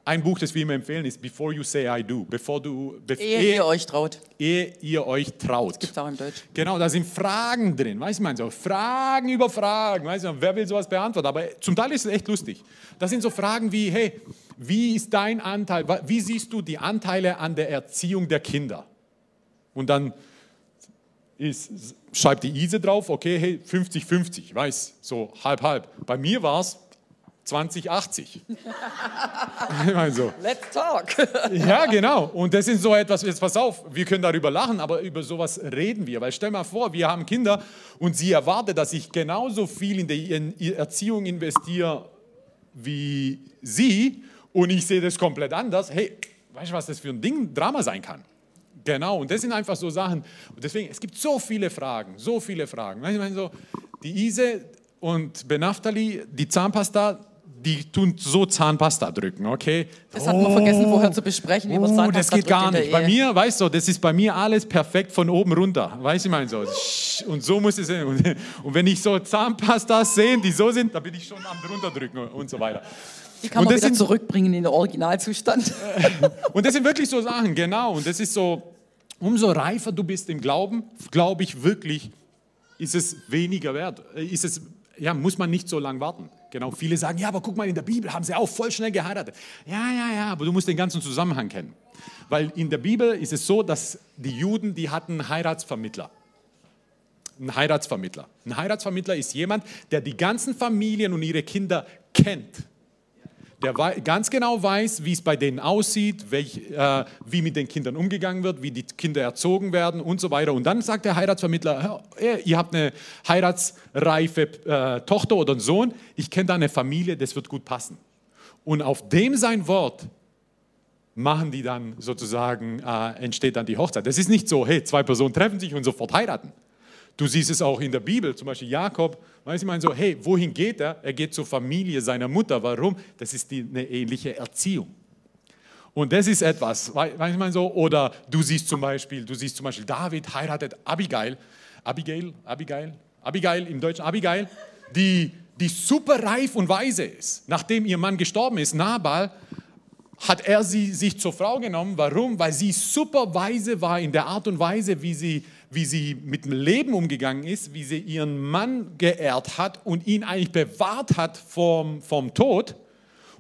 ein Buch, das wir immer empfehlen, ist Before You Say I Do. Bevor du, bef Ehe ihr euch traut. ehe ihr euch traut. Gibt's auch im Deutsch. Genau, da sind Fragen drin, weißt du, man so Fragen über Fragen, weißt du, wer will sowas beantworten? Aber zum Teil ist es echt lustig. Das sind so Fragen wie, hey, wie ist dein Anteil, wie siehst du die Anteile an der Erziehung der Kinder? Und dann ist, schreibt die Ise drauf, okay, hey, 50-50, ich weiß, so halb, halb. Bei mir war es 20-80. ich meine so. Let's talk. Ja, genau. Und das ist so etwas, jetzt pass auf, wir können darüber lachen, aber über sowas reden wir. Weil stell mal vor, wir haben Kinder und sie erwarten, dass ich genauso viel in die Erziehung investiere wie sie und ich sehe das komplett anders. Hey, weißt du, was das für ein Ding, Drama sein kann? Genau, und das sind einfach so Sachen. Und deswegen, es gibt so viele Fragen, so viele Fragen. Ich meine so, die Ise und Benaftali, die Zahnpasta, die tun so Zahnpasta drücken, okay? Das hatten wir vergessen vorher zu besprechen, wie man Oh, Zahnpasta das geht gar nicht. Bei mir, weißt du, das ist bei mir alles perfekt von oben runter. Weißt du, ich meine so. Und so muss es sein. Und, und wenn ich so Zahnpastas sehe, die so sind, dann bin ich schon am drunter drücken und so weiter. Die kann Und man das wieder sind- zurückbringen in den Originalzustand. Und das sind wirklich so Sachen, genau. Und das ist so, umso reifer du bist im Glauben, glaube ich wirklich, ist es weniger wert. Ist es, ja, muss man nicht so lange warten. Genau, viele sagen, ja, aber guck mal, in der Bibel haben sie auch voll schnell geheiratet. Ja, ja, ja, aber du musst den ganzen Zusammenhang kennen. Weil in der Bibel ist es so, dass die Juden, die hatten Heiratsvermittler. Ein Heiratsvermittler. Ein Heiratsvermittler ist jemand, der die ganzen Familien und ihre Kinder kennt der ganz genau weiß, wie es bei denen aussieht, welch, äh, wie mit den Kindern umgegangen wird, wie die Kinder erzogen werden und so weiter. Und dann sagt der Heiratsvermittler, "Hör, ihr habt eine heiratsreife äh, Tochter oder einen Sohn, ich kenne da eine Familie, das wird gut passen. Und auf dem sein Wort machen die dann sozusagen, äh, entsteht dann die Hochzeit. Das ist nicht so, hey, zwei Personen treffen sich und sofort heiraten. Du siehst es auch in der Bibel, zum Beispiel Jakob, weißt du, ich meine so, hey, wohin geht er? Er geht zur Familie seiner Mutter. Warum? Das ist die, eine ähnliche Erziehung. Und das ist etwas, wei- weißt du, so, oder du siehst zum Beispiel, du siehst zum Beispiel, David heiratet Abigail, Abigail, Abigail, Abigail im Deutschen, Abigail, die, die super reif und weise ist. Nachdem ihr Mann gestorben ist, Nabal, hat er sie sich zur Frau genommen. Warum? Weil sie super weise war in der Art und Weise, wie sie, wie sie mit dem Leben umgegangen ist, wie sie ihren Mann geehrt hat und ihn eigentlich bewahrt hat vom, vom Tod.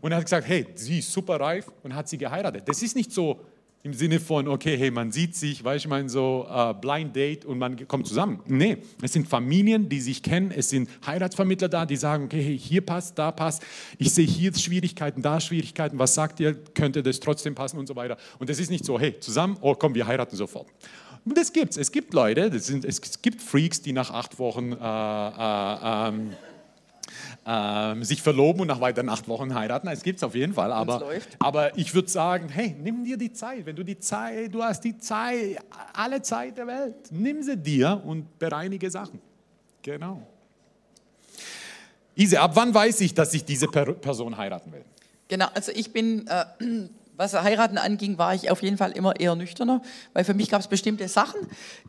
Und er hat gesagt, hey, sie ist super reif und hat sie geheiratet. Das ist nicht so im Sinne von, okay, hey, man sieht sich, weißt du, ich meine so äh, Blind Date und man kommt zusammen. Nee, es sind Familien, die sich kennen, es sind Heiratsvermittler da, die sagen, okay, hey, hier passt, da passt, ich sehe hier Schwierigkeiten, da Schwierigkeiten, was sagt ihr, könnte das trotzdem passen und so weiter. Und das ist nicht so, hey, zusammen, oh komm, wir heiraten sofort. Und das gibt's. Es gibt Leute, sind, es gibt Freaks, die nach acht Wochen äh, äh, ähm, ähm, sich verloben und nach weiteren acht Wochen heiraten. Es gibt es auf jeden Fall. Aber, aber ich würde sagen, hey, nimm dir die Zeit. Wenn du die Zeit, du hast die Zeit, alle Zeit der Welt, nimm sie dir und bereinige Sachen. Genau. Ise, ab wann weiß ich, dass ich diese per Person heiraten will? Genau, also ich bin, äh, was heiraten anging, war ich auf jeden Fall immer eher nüchterner, weil für mich gab es bestimmte Sachen,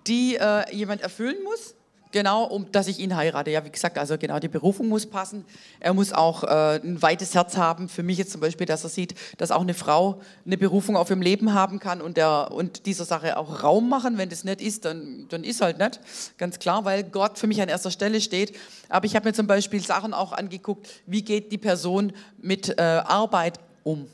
die äh, jemand erfüllen muss. Genau, um dass ich ihn heirate. Ja, wie gesagt, also genau, die Berufung muss passen. Er muss auch äh, ein weites Herz haben. Für mich jetzt zum Beispiel, dass er sieht, dass auch eine Frau eine Berufung auf ihrem Leben haben kann und, der, und dieser Sache auch Raum machen. Wenn das nicht ist, dann, dann ist halt nicht. Ganz klar, weil Gott für mich an erster Stelle steht. Aber ich habe mir zum Beispiel Sachen auch angeguckt, wie geht die Person mit äh, Arbeit um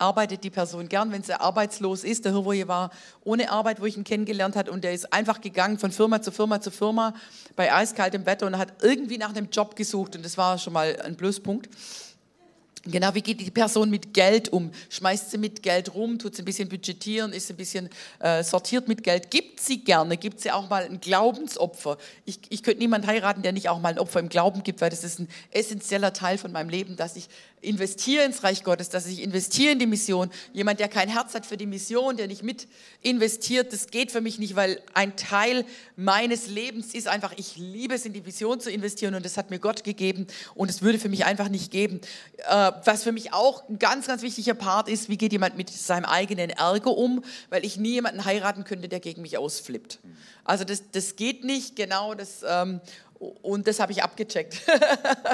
arbeitet die Person gern, wenn sie arbeitslos ist. Der Hirwoje war ohne Arbeit, wo ich ihn kennengelernt habe und der ist einfach gegangen von Firma zu Firma zu Firma bei eiskaltem Wetter und hat irgendwie nach einem Job gesucht und das war schon mal ein Pluspunkt. Genau, wie geht die Person mit Geld um? Schmeißt sie mit Geld rum, tut sie ein bisschen budgetieren, ist ein bisschen äh, sortiert mit Geld? Gibt sie gerne? Gibt sie auch mal ein Glaubensopfer? Ich, ich könnte niemanden heiraten, der nicht auch mal ein Opfer im Glauben gibt, weil das ist ein essentieller Teil von meinem Leben, dass ich investiere ins Reich Gottes, dass ich investiere in die Mission. Jemand, der kein Herz hat für die Mission, der nicht mit investiert, das geht für mich nicht, weil ein Teil meines Lebens ist einfach, ich liebe es, in die Vision zu investieren und das hat mir Gott gegeben und es würde für mich einfach nicht geben. Äh, was für mich auch ein ganz, ganz wichtiger Part ist, wie geht jemand mit seinem eigenen Ärger um, weil ich nie jemanden heiraten könnte, der gegen mich ausflippt. Also das, das geht nicht, genau das. Ähm, Und das habe ich abgecheckt.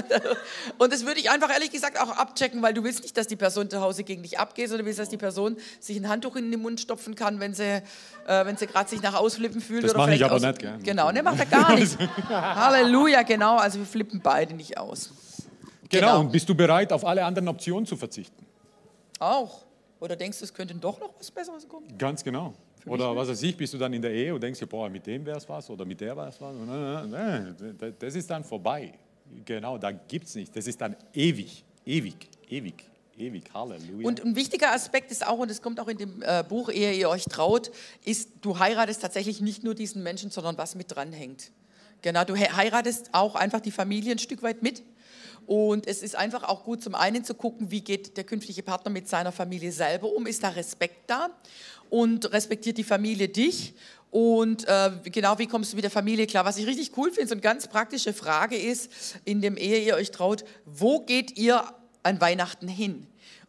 und das würde ich einfach ehrlich gesagt auch abchecken, weil du willst nicht, dass die Person zu Hause gegen dich abgeht, sondern du willst, dass die Person sich ein Handtuch in den Mund stopfen kann, wenn sie, äh, wenn sie gerade sich nach Ausflippen fühlt. Das mache ich aber aus- nicht, gell? Genau, ne, macht er gar nicht. Halleluja, genau. Also wir flippen beide nicht aus. Genau. Genau. Und bist du bereit, auf alle anderen Optionen zu verzichten? Auch. Oder denkst du, es könnte doch noch was Besseres kommen? Ganz genau. Oder was weiß ich, bist du dann in der Ehe und denkst dir, boah, mit dem wäre es was oder mit der wäre es was. Das ist dann vorbei. Genau, da gibt es nicht. Das ist dann ewig, ewig, ewig, ewig. Halleluja. Und ein wichtiger Aspekt ist auch, und es kommt auch in dem äh, Buch, ehe ihr euch traut, ist, du heiratest tatsächlich nicht nur diesen Menschen, sondern was mit dranhängt. Genau, du he- heiratest auch einfach die Familie ein Stück weit mit. Und es ist einfach auch gut, zum einen zu gucken, wie geht der künftige Partner mit seiner Familie selber um, ist da Respekt da und respektiert die Familie dich und äh, genau, wie kommst du mit der Familie klar? Was ich richtig cool finde, so eine ganz praktische Frage ist, in dem Ehe ihr euch traut, wo geht ihr an Weihnachten hin?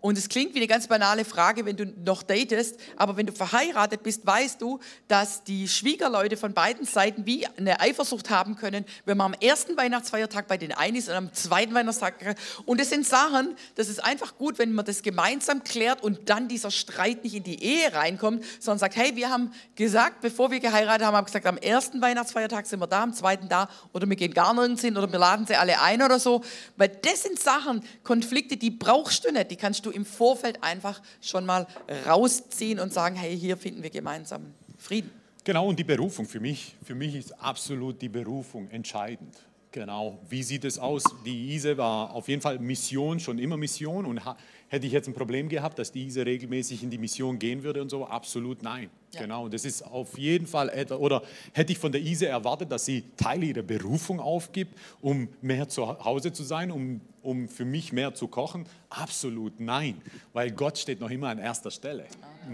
Und es klingt wie eine ganz banale Frage, wenn du noch datest, aber wenn du verheiratet bist, weißt du, dass die Schwiegerleute von beiden Seiten wie eine Eifersucht haben können, wenn man am ersten Weihnachtsfeiertag bei den einen ist und am zweiten Weihnachtstag. Und das sind Sachen, das ist einfach gut, wenn man das gemeinsam klärt und dann dieser Streit nicht in die Ehe reinkommt, sondern sagt, hey, wir haben gesagt, bevor wir geheiratet haben, haben gesagt, am ersten Weihnachtsfeiertag sind wir da, am zweiten da oder wir gehen gar nirgends hin oder wir laden sie alle ein oder so. Weil das sind Sachen, Konflikte, die brauchst du nicht, die kannst du im Vorfeld einfach schon mal rausziehen und sagen, hey, hier finden wir gemeinsam Frieden. Genau, und die Berufung für mich, für mich ist absolut die Berufung entscheidend. Genau, wie sieht es aus? Die Ise war auf jeden Fall Mission, schon immer Mission. Und ha hätte ich jetzt ein Problem gehabt, dass die Ise regelmäßig in die Mission gehen würde und so? Absolut nein. Ja. Genau, das ist auf jeden Fall etwas. Oder hätte ich von der Ise erwartet, dass sie Teile ihrer Berufung aufgibt, um mehr zu Hause zu sein, um, um für mich mehr zu kochen? Absolut nein, weil Gott steht noch immer an erster Stelle.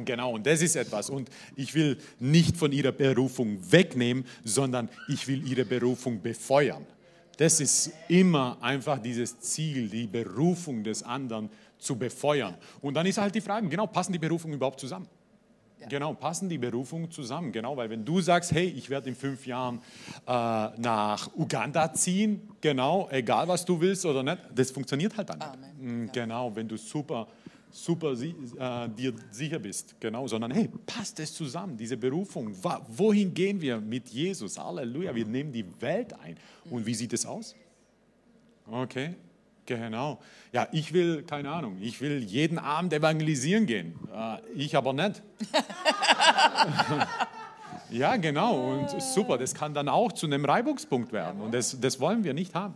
Genau, und das ist etwas. Und ich will nicht von ihrer Berufung wegnehmen, sondern ich will ihre Berufung befeuern. Das ist immer einfach dieses Ziel, die Berufung des anderen zu befeuern. Und dann ist halt die Frage, genau, passen die Berufungen überhaupt zusammen? Genau, passen die Berufungen zusammen. Genau, weil wenn du sagst, hey, ich werde in fünf Jahren äh, nach Uganda ziehen, genau, egal was du willst oder nicht, das funktioniert halt dann nicht. Mm, Genau, wenn du super, super äh, dir sicher bist, genau, sondern hey, passt es zusammen, diese Berufung. Wohin gehen wir mit Jesus? Halleluja, wir nehmen die Welt ein. Und wie sieht es aus? Okay, genau. Ja, ich will, keine Ahnung, ich will jeden Abend evangelisieren gehen. Äh, ich aber nicht. ja, genau. Und super, das kann dann auch zu einem Reibungspunkt werden. Und das, das wollen wir nicht haben.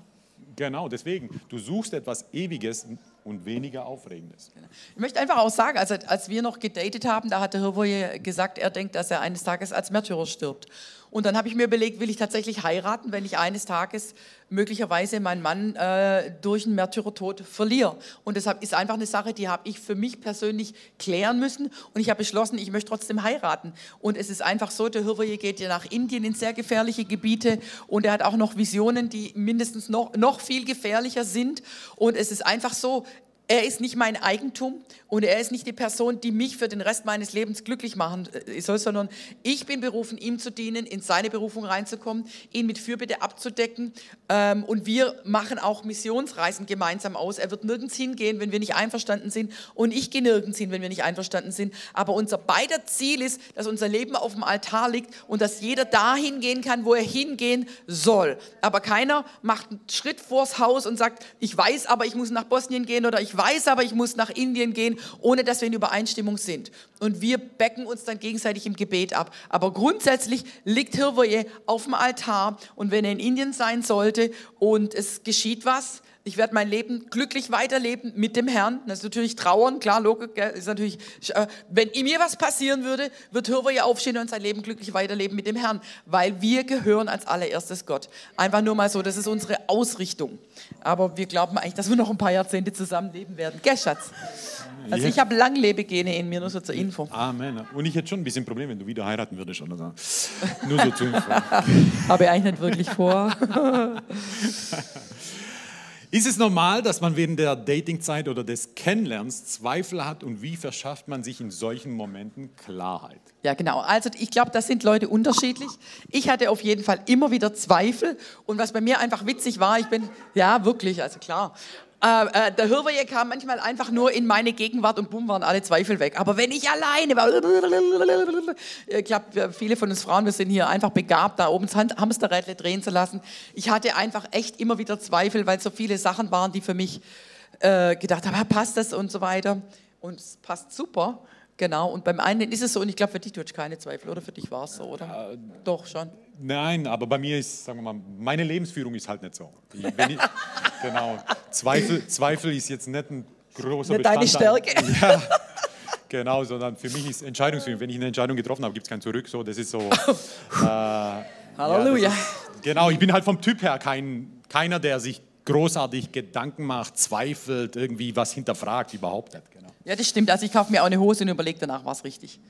Genau, deswegen, du suchst etwas Ewiges und weniger Aufregendes. Ich möchte einfach auch sagen, also als wir noch gedatet haben, da hatte Hirvoje gesagt, er denkt, dass er eines Tages als Märtyrer stirbt. Und dann habe ich mir überlegt, will ich tatsächlich heiraten, wenn ich eines Tages möglicherweise meinen Mann äh, durch einen Märtyrertod verliere. Und deshalb ist einfach eine Sache, die habe ich für mich persönlich klären müssen. Und ich habe beschlossen, ich möchte trotzdem heiraten. Und es ist einfach so, der Hirvoje geht ja nach Indien in sehr gefährliche Gebiete und er hat auch noch Visionen, die mindestens noch, noch viel gefährlicher sind. Und es ist einfach so, er ist nicht mein Eigentum und er ist nicht die Person, die mich für den Rest meines Lebens glücklich machen äh, soll, sondern ich bin berufen, ihm zu dienen, in seine Berufung reinzukommen, ihn mit Fürbitte abzudecken. Ähm, und wir machen auch Missionsreisen gemeinsam aus. Er wird nirgends hingehen, wenn wir nicht einverstanden sind. Und ich gehe nirgends hin, wenn wir nicht einverstanden sind. Aber unser beider Ziel ist, dass unser Leben auf dem Altar liegt und dass jeder dahin gehen kann, wo er hingehen soll. Aber keiner macht einen Schritt vors Haus und sagt, ich weiß aber, ich muss nach Bosnien gehen oder ich weiß aber, ich muss nach Indien gehen, ohne dass wir in Übereinstimmung sind. Und wir becken uns dann gegenseitig im Gebet ab. Aber grundsätzlich liegt Hirvoje auf dem Altar und wenn er in Indien sein sollte und es geschieht was, ich werde mein Leben glücklich weiterleben mit dem Herrn. Das ist natürlich trauern, klar, Logik, gell, ist natürlich, äh, wenn ihm mir was passieren würde, wird Hirvoje aufstehen und sein Leben glücklich weiterleben mit dem Herrn, weil wir gehören als allererstes Gott. Einfach nur mal so, das ist unsere Ausrichtung. Aber wir glauben eigentlich, dass wir noch ein paar Jahrzehnte zusammenleben werden. Gell, Schatz? Also Ja. ich habe Langlebegene in mir, nur so zur Info. Amen. Und ich hätte schon ein bisschen Problem, wenn du wieder heiraten würdest oder so. Nur so zur Info. Habe ich eigentlich nicht wirklich vor. Ist es normal, dass man während der Datingzeit oder des Kennenlernens Zweifel hat und wie verschafft man sich in solchen Momenten Klarheit? Ja, genau. Also ich glaube, das sind Leute unterschiedlich. Ich hatte auf jeden Fall immer wieder Zweifel und was bei mir einfach witzig war, ich bin, ja wirklich, also klar, äh, äh, der Hirweje kam manchmal einfach nur in meine Gegenwart und bumm, waren alle Zweifel weg. Aber wenn ich alleine war, ich glaube, viele von uns Frauen, wir sind hier einfach begabt, da oben das Hamsterrädle drehen zu lassen. Ich hatte einfach echt immer wieder Zweifel, weil so viele Sachen waren, die für mich äh, gedacht haben, passt das und so weiter. Und es passt super. Genau, und beim einen ist es so, und ich glaube, für dich, du hast keine Zweifel, oder? Für dich war es so, oder? Äh, Doch, schon. Nein, aber bei mir ist, sagen wir mal, meine Lebensführung ist halt nicht so. Ich, ich, genau, Zweifel, Zweifel ist jetzt nicht ein großer nicht deine Stärke. Ja, genau, sondern für mich ist Entscheidungsfindung. Wenn ich eine Entscheidung getroffen habe, gibt es kein Zurück. So, das ist so. Äh, Halleluja. Ja, ist, genau, ich bin halt vom Typ her kein, keiner, der sich großartig Gedanken macht, zweifelt, irgendwie was hinterfragt, überhaupt nicht. Ja, das stimmt. Also ich kaufe mir auch eine Hose und überlege danach, was richtig.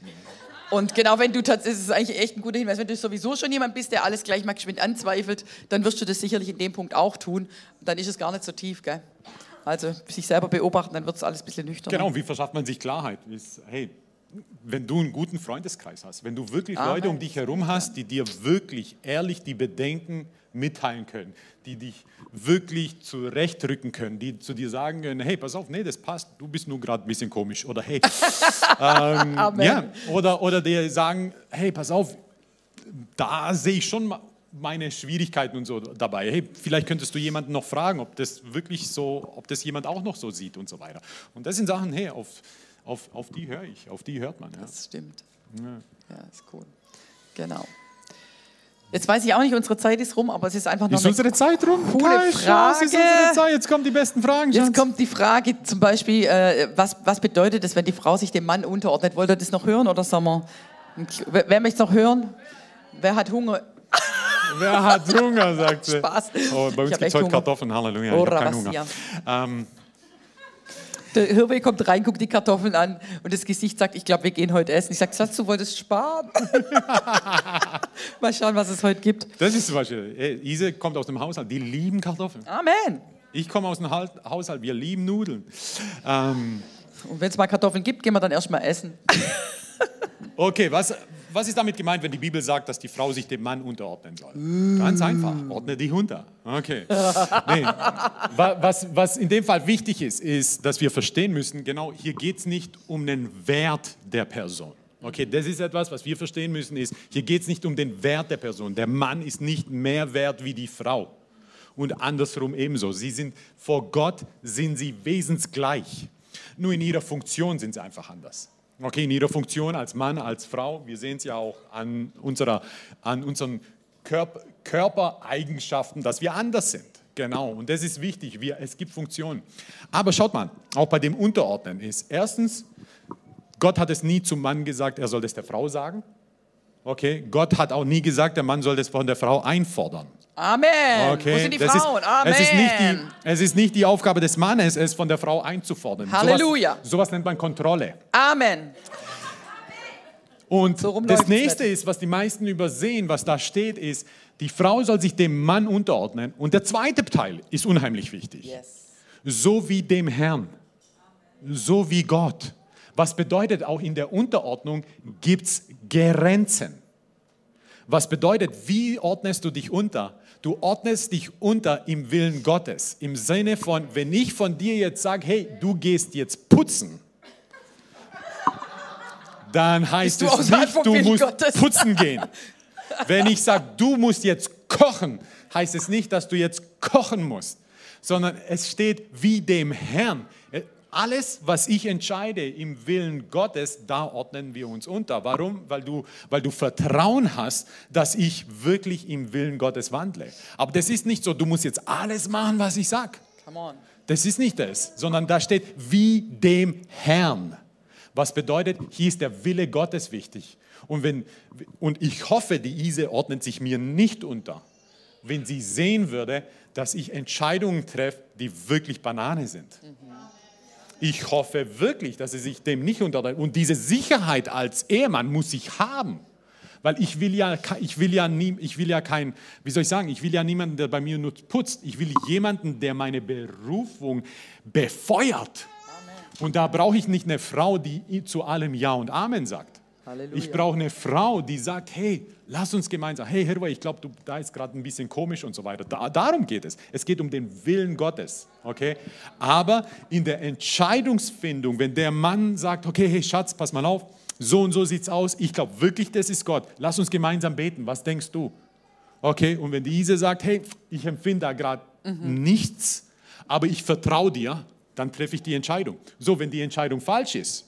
Und genau, wenn du tatsächlich, ist eigentlich echt ein guter Hinweis, wenn du sowieso schon jemand bist, der alles gleich mal geschwind anzweifelt, dann wirst du das sicherlich in dem Punkt auch tun. Dann ist es gar nicht so tief, gell? Also sich selber beobachten, dann wird es alles ein bisschen nüchtern. Genau, wie verschafft man sich Klarheit? Ist, hey, wenn du einen guten Freundeskreis hast, wenn du wirklich Amen. Leute um dich herum hast, die dir wirklich ehrlich die Bedenken mitteilen können, die dich wirklich zurechtrücken können, die zu dir sagen können, hey, pass auf, nee, das passt, du bist nur gerade ein bisschen komisch oder hey, ähm, ja, oder, oder die sagen, hey, pass auf, da sehe ich schon meine Schwierigkeiten und so dabei. Hey, vielleicht könntest du jemanden noch fragen, ob das wirklich so, ob das jemand auch noch so sieht und so weiter. Und das sind Sachen, hey, auf, auf, auf die höre ich, auf die hört man. Ja. Das stimmt. Ja. ja, ist cool. Genau. Jetzt weiß ich auch nicht, unsere Zeit ist rum, aber es ist einfach noch ist unsere Zeit rum? Coole Frage. Ist unsere Zeit. Jetzt kommen die besten Fragen. Jetzt kommt die Frage zum Beispiel, äh, was, was bedeutet es, wenn die Frau sich dem Mann unterordnet? Wollt ihr das noch hören oder sagen wir, wer möchte es noch hören? Wer hat Hunger? Wer hat Hunger, sagt sie. Spaß. Oh, bei uns gibt es heute Hunger. Kartoffeln, Halleluja. Ich habe keinen Hunger. Ähm, der Hirwe kommt rein, guckt die Kartoffeln an und das Gesicht sagt, ich glaube, wir gehen heute essen. Ich sage, Schatz, du wolltest sparen. Mal schauen, was es heute gibt. Das ist zum Beispiel, Ise kommt aus dem Haushalt, die lieben Kartoffeln. Amen. Ich komme aus dem Haushalt, wir lieben Nudeln. Ähm, und wenn es mal Kartoffeln gibt, gehen wir dann erstmal essen. okay, was, was ist damit gemeint, wenn die Bibel sagt, dass die Frau sich dem Mann unterordnen soll? Ganz einfach, ordne dich unter. Okay. Nee. Was, was in dem Fall wichtig ist, ist, dass wir verstehen müssen, genau, hier geht es nicht um den Wert der Person. Okay, das ist etwas, was wir verstehen müssen, ist, hier geht es nicht um den Wert der Person. Der Mann ist nicht mehr wert wie die Frau. Und andersrum ebenso. Sie sind, vor Gott sind sie wesensgleich. Nur in ihrer Funktion sind sie einfach anders. Okay, in ihrer Funktion als Mann, als Frau. Wir sehen es ja auch an, unserer, an unseren Körper, Körpereigenschaften, dass wir anders sind. Genau, und das ist wichtig. Wir, es gibt Funktionen. Aber schaut mal, auch bei dem Unterordnen ist erstens, Gott hat es nie zum Mann gesagt, er soll das der Frau sagen. Okay, Gott hat auch nie gesagt, der Mann soll das von der Frau einfordern. Amen. Okay. Wo sind die das Frauen? Ist, Amen. Es ist, nicht die, es ist nicht die Aufgabe des Mannes, es von der Frau einzufordern. Halleluja. Sowas, sowas nennt man Kontrolle. Amen. Und so das nächste ist, was die meisten übersehen, was da steht, ist, die Frau soll sich dem Mann unterordnen. Und der zweite Teil ist unheimlich wichtig. Yes. So wie dem Herrn. So wie Gott. Was bedeutet, auch in der Unterordnung gibt es Grenzen. Was bedeutet, wie ordnest du dich unter? Du ordnest dich unter im Willen Gottes. Im Sinne von, wenn ich von dir jetzt sage, hey, du gehst jetzt putzen, dann heißt es nicht, du musst Gottes. putzen gehen. Wenn ich sage, du musst jetzt kochen, heißt es nicht, dass du jetzt kochen musst, sondern es steht wie dem Herrn alles, was ich entscheide im Willen Gottes, da ordnen wir uns unter. Warum? Weil du, weil du Vertrauen hast, dass ich wirklich im Willen Gottes wandle. Aber das ist nicht so, du musst jetzt alles machen, was ich sage. Das ist nicht das, sondern da steht wie dem Herrn. Was bedeutet, hier ist der Wille Gottes wichtig. Und, wenn, und ich hoffe, die Ise ordnet sich mir nicht unter, wenn sie sehen würde, dass ich Entscheidungen treffe, die wirklich Banane sind. Mhm. Ich hoffe wirklich, dass sie sich dem nicht unterordnet. Und diese Sicherheit als Ehemann muss ich haben. Weil ich will ja, ich will ja nie, ich will ja kein, wie soll ich sagen, ich will ja niemanden, der bei mir nur putzt. Ich will jemanden, der meine Berufung befeuert. Und da brauche ich nicht eine Frau, die zu allem Ja und Amen sagt. Halleluja. Ich brauche eine Frau, die sagt, hey, lass uns gemeinsam, hey Herr, ich glaube, da ist gerade ein bisschen komisch und so weiter. Da, darum geht es. Es geht um den Willen Gottes, okay? Aber in der Entscheidungsfindung, wenn der Mann sagt, okay, hey Schatz, pass mal auf, so und so sieht es aus, ich glaube wirklich, das ist Gott, lass uns gemeinsam beten, was denkst du? Okay, und wenn diese sagt, hey, ich empfinde da gerade mhm. nichts, aber ich vertraue dir, dann treffe ich die Entscheidung. So, wenn die Entscheidung falsch ist,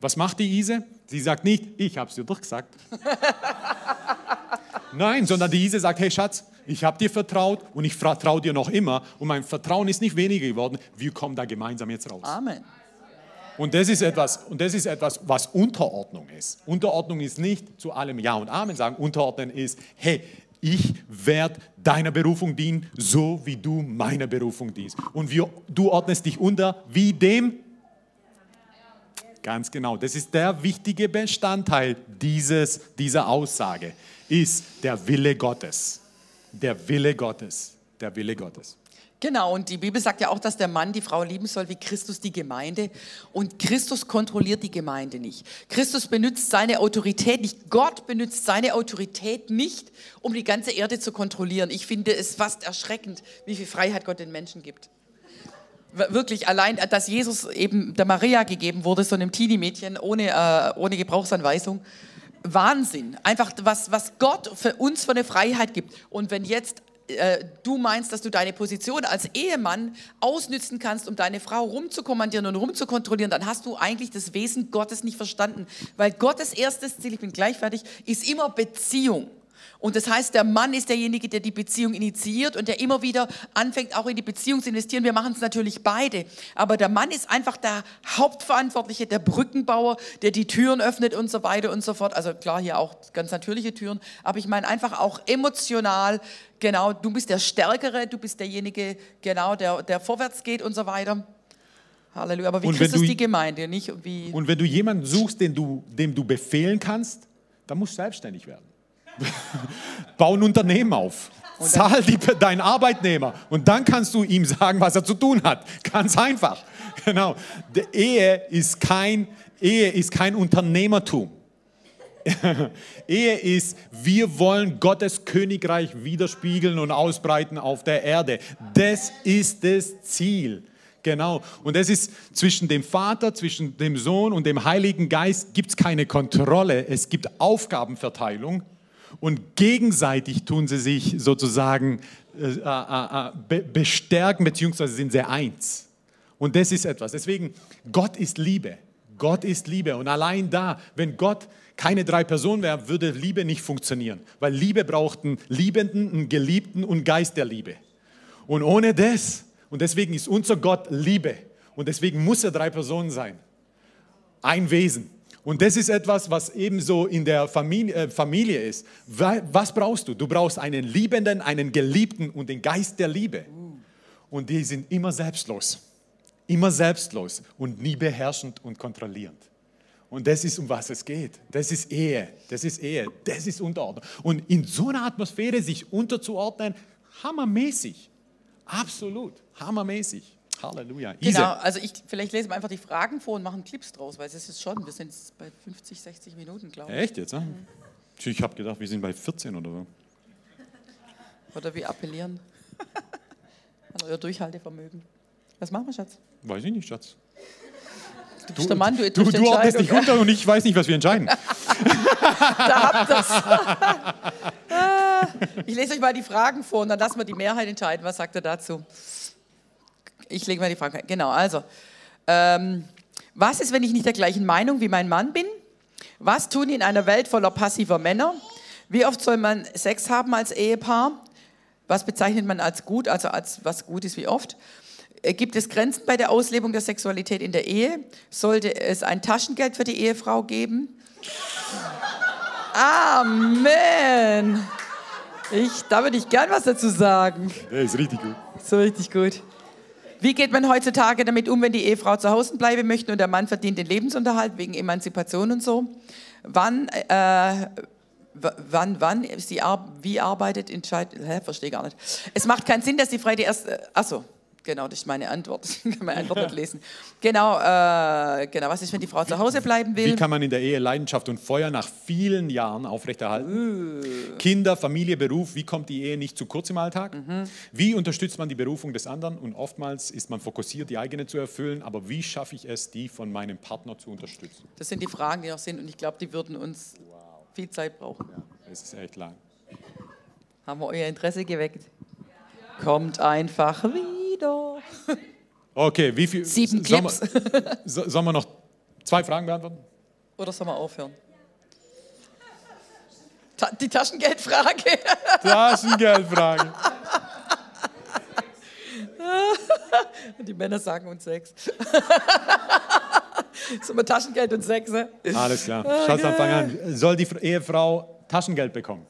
was macht die Ise? Sie sagt nicht, ich habe es dir doch gesagt. Nein, sondern die Ise sagt, hey Schatz, ich habe dir vertraut und ich vertraue dir noch immer und mein Vertrauen ist nicht weniger geworden. Wir kommen da gemeinsam jetzt raus. Amen. Und das ist etwas, und das ist etwas, was Unterordnung ist. Unterordnung ist nicht zu allem Ja und Amen sagen. Unterordnen ist, hey, ich werde deiner Berufung dienen, so wie du meiner Berufung dienst. Und wir, du ordnest dich unter wie dem Ganz genau. Das ist der wichtige Bestandteil dieses, dieser Aussage, ist der Wille Gottes. Der Wille Gottes. Der Wille Gottes. Genau, und die Bibel sagt ja auch, dass der Mann die Frau lieben soll wie Christus die Gemeinde. Und Christus kontrolliert die Gemeinde nicht. Christus benutzt seine Autorität nicht. Gott benutzt seine Autorität nicht, um die ganze Erde zu kontrollieren. Ich finde es fast erschreckend, wie viel Freiheit Gott den Menschen gibt wirklich allein, dass Jesus eben der Maria gegeben wurde, so einem Teenie-Mädchen ohne, äh, ohne Gebrauchsanweisung. Wahnsinn. Einfach, was, was Gott für uns für eine Freiheit gibt. Und wenn jetzt äh, du meinst, dass du deine Position als Ehemann ausnützen kannst, um deine Frau rumzukommandieren und rumzukontrollieren, dann hast du eigentlich das Wesen Gottes nicht verstanden. Weil Gottes erstes Ziel, ich bin gleich fertig, ist immer Beziehung. Und das heißt, der Mann ist derjenige, der die Beziehung initiiert und der immer wieder anfängt, auch in die Beziehung zu investieren. Wir machen es natürlich beide. Aber der Mann ist einfach der Hauptverantwortliche, der Brückenbauer, der die Türen öffnet und so weiter und so fort. Also klar, hier auch ganz natürliche Türen. Aber ich meine einfach auch emotional, genau, du bist der Stärkere, du bist derjenige, genau, der, der vorwärts geht und so weiter. Halleluja. Aber wie Christus du, die Gemeinde, nicht wie. Und wenn du jemanden suchst, den du, dem du befehlen kannst, dann musst du selbstständig werden. Bau ein Unternehmen auf. Zahl die, deinen Arbeitnehmer und dann kannst du ihm sagen, was er zu tun hat. Ganz einfach. Genau. Die Ehe ist kein, Ehe ist kein Unternehmertum. Ehe ist, wir wollen Gottes Königreich widerspiegeln und ausbreiten auf der Erde. Das ist das Ziel. Genau. Und es ist zwischen dem Vater, zwischen dem Sohn und dem Heiligen Geist gibt es keine Kontrolle. Es gibt Aufgabenverteilung und gegenseitig tun sie sich sozusagen äh, äh, äh, be bestärken, beziehungsweise sind sie eins. Und das ist etwas. Deswegen, Gott ist Liebe. Gott ist Liebe. Und allein da, wenn Gott keine drei Personen wäre, würde Liebe nicht funktionieren. Weil Liebe braucht einen Liebenden, einen Geliebten und Geist der Liebe. Und ohne das, und deswegen ist unser Gott Liebe. Und deswegen muss er drei Personen sein. Ein Wesen. Und das ist etwas, was ebenso in der Familie, äh, Familie ist. Was brauchst du? Du brauchst einen Liebenden, einen Geliebten und den Geist der Liebe. Und die sind immer selbstlos. Immer selbstlos und nie beherrschend und kontrollierend. Und das ist, um was es geht. Das ist Ehe. Das ist Ehe. Das ist Unterordnung. Und in so einer Atmosphäre sich unterzuordnen, hammermäßig. Absolut. Hammermäßig. Halleluja. Ise. Genau, also ich, vielleicht lesen wir einfach die Fragen vor und machen Clips draus, weil es ist schon, wir sind jetzt bei 50, 60 Minuten, glaube ich. Echt jetzt? Ja? Mhm. Ich habe gedacht, wir sind bei 14 oder so. Oder wir appellieren an euer Durchhaltevermögen. Was machen wir, Schatz? Weiß ich nicht, Schatz. Du bist du, der Mann, du, du, du ordnest dich runter und ich weiß nicht, was wir entscheiden. da habt ihr Ich lese euch mal die Fragen vor und dann lassen wir die Mehrheit entscheiden. Was sagt ihr dazu? Ich lege mal die Frage. Genau, also. Ähm, was ist, wenn ich nicht der gleichen Meinung wie mein Mann bin? Was tun in einer Welt voller passiver Männer? Wie oft soll man Sex haben als Ehepaar? Was bezeichnet man als gut, also als was gut ist, wie oft? Äh, gibt es Grenzen bei der Auslebung der Sexualität in der Ehe? Sollte es ein Taschengeld für die Ehefrau geben? Amen. Ich, da würde ich gern was dazu sagen. Der ist richtig gut. So richtig gut. Wie geht man heutzutage damit um, wenn die Ehefrau zu Hause bleiben möchte und der Mann verdient den Lebensunterhalt wegen Emanzipation und so? Wann, äh, wann, wann sie ar wie arbeitet, entscheidet. Hä, verstehe gar nicht. Es macht keinen Sinn, dass die Frau die erste. Achso, genau, das ist meine Antwort. Ich kann meine Antwort nicht lesen. Genau, äh, genau. Was ist, wenn die Frau zu Hause bleiben will? Wie kann man in der Ehe Leidenschaft und Feuer nach vielen Jahren aufrechterhalten? Uh. Kinder, Familie, Beruf, wie kommt die Ehe nicht zu kurz im Alltag? Mhm. Wie unterstützt man die Berufung des anderen? Und oftmals ist man fokussiert, die eigene zu erfüllen, aber wie schaffe ich es, die von meinem Partner zu unterstützen? Das sind die Fragen, die noch sind und ich glaube, die würden uns viel Zeit brauchen. Das ist echt lang. Haben wir euer Interesse geweckt? Kommt einfach wieder. Okay, wie viel? Sieben sollen Clips. wir, so- sollen wir noch zwei Fragen beantworten? Oder sollen wir aufhören? Ta die Taschengeldfrage. Taschengeldfrage. Die Männer sagen uns Sex. Sollen wir Taschengeld und Sex? ne? Alles klar. Schaut von Anfang an. Soll die Ehefrau Taschengeld bekommen?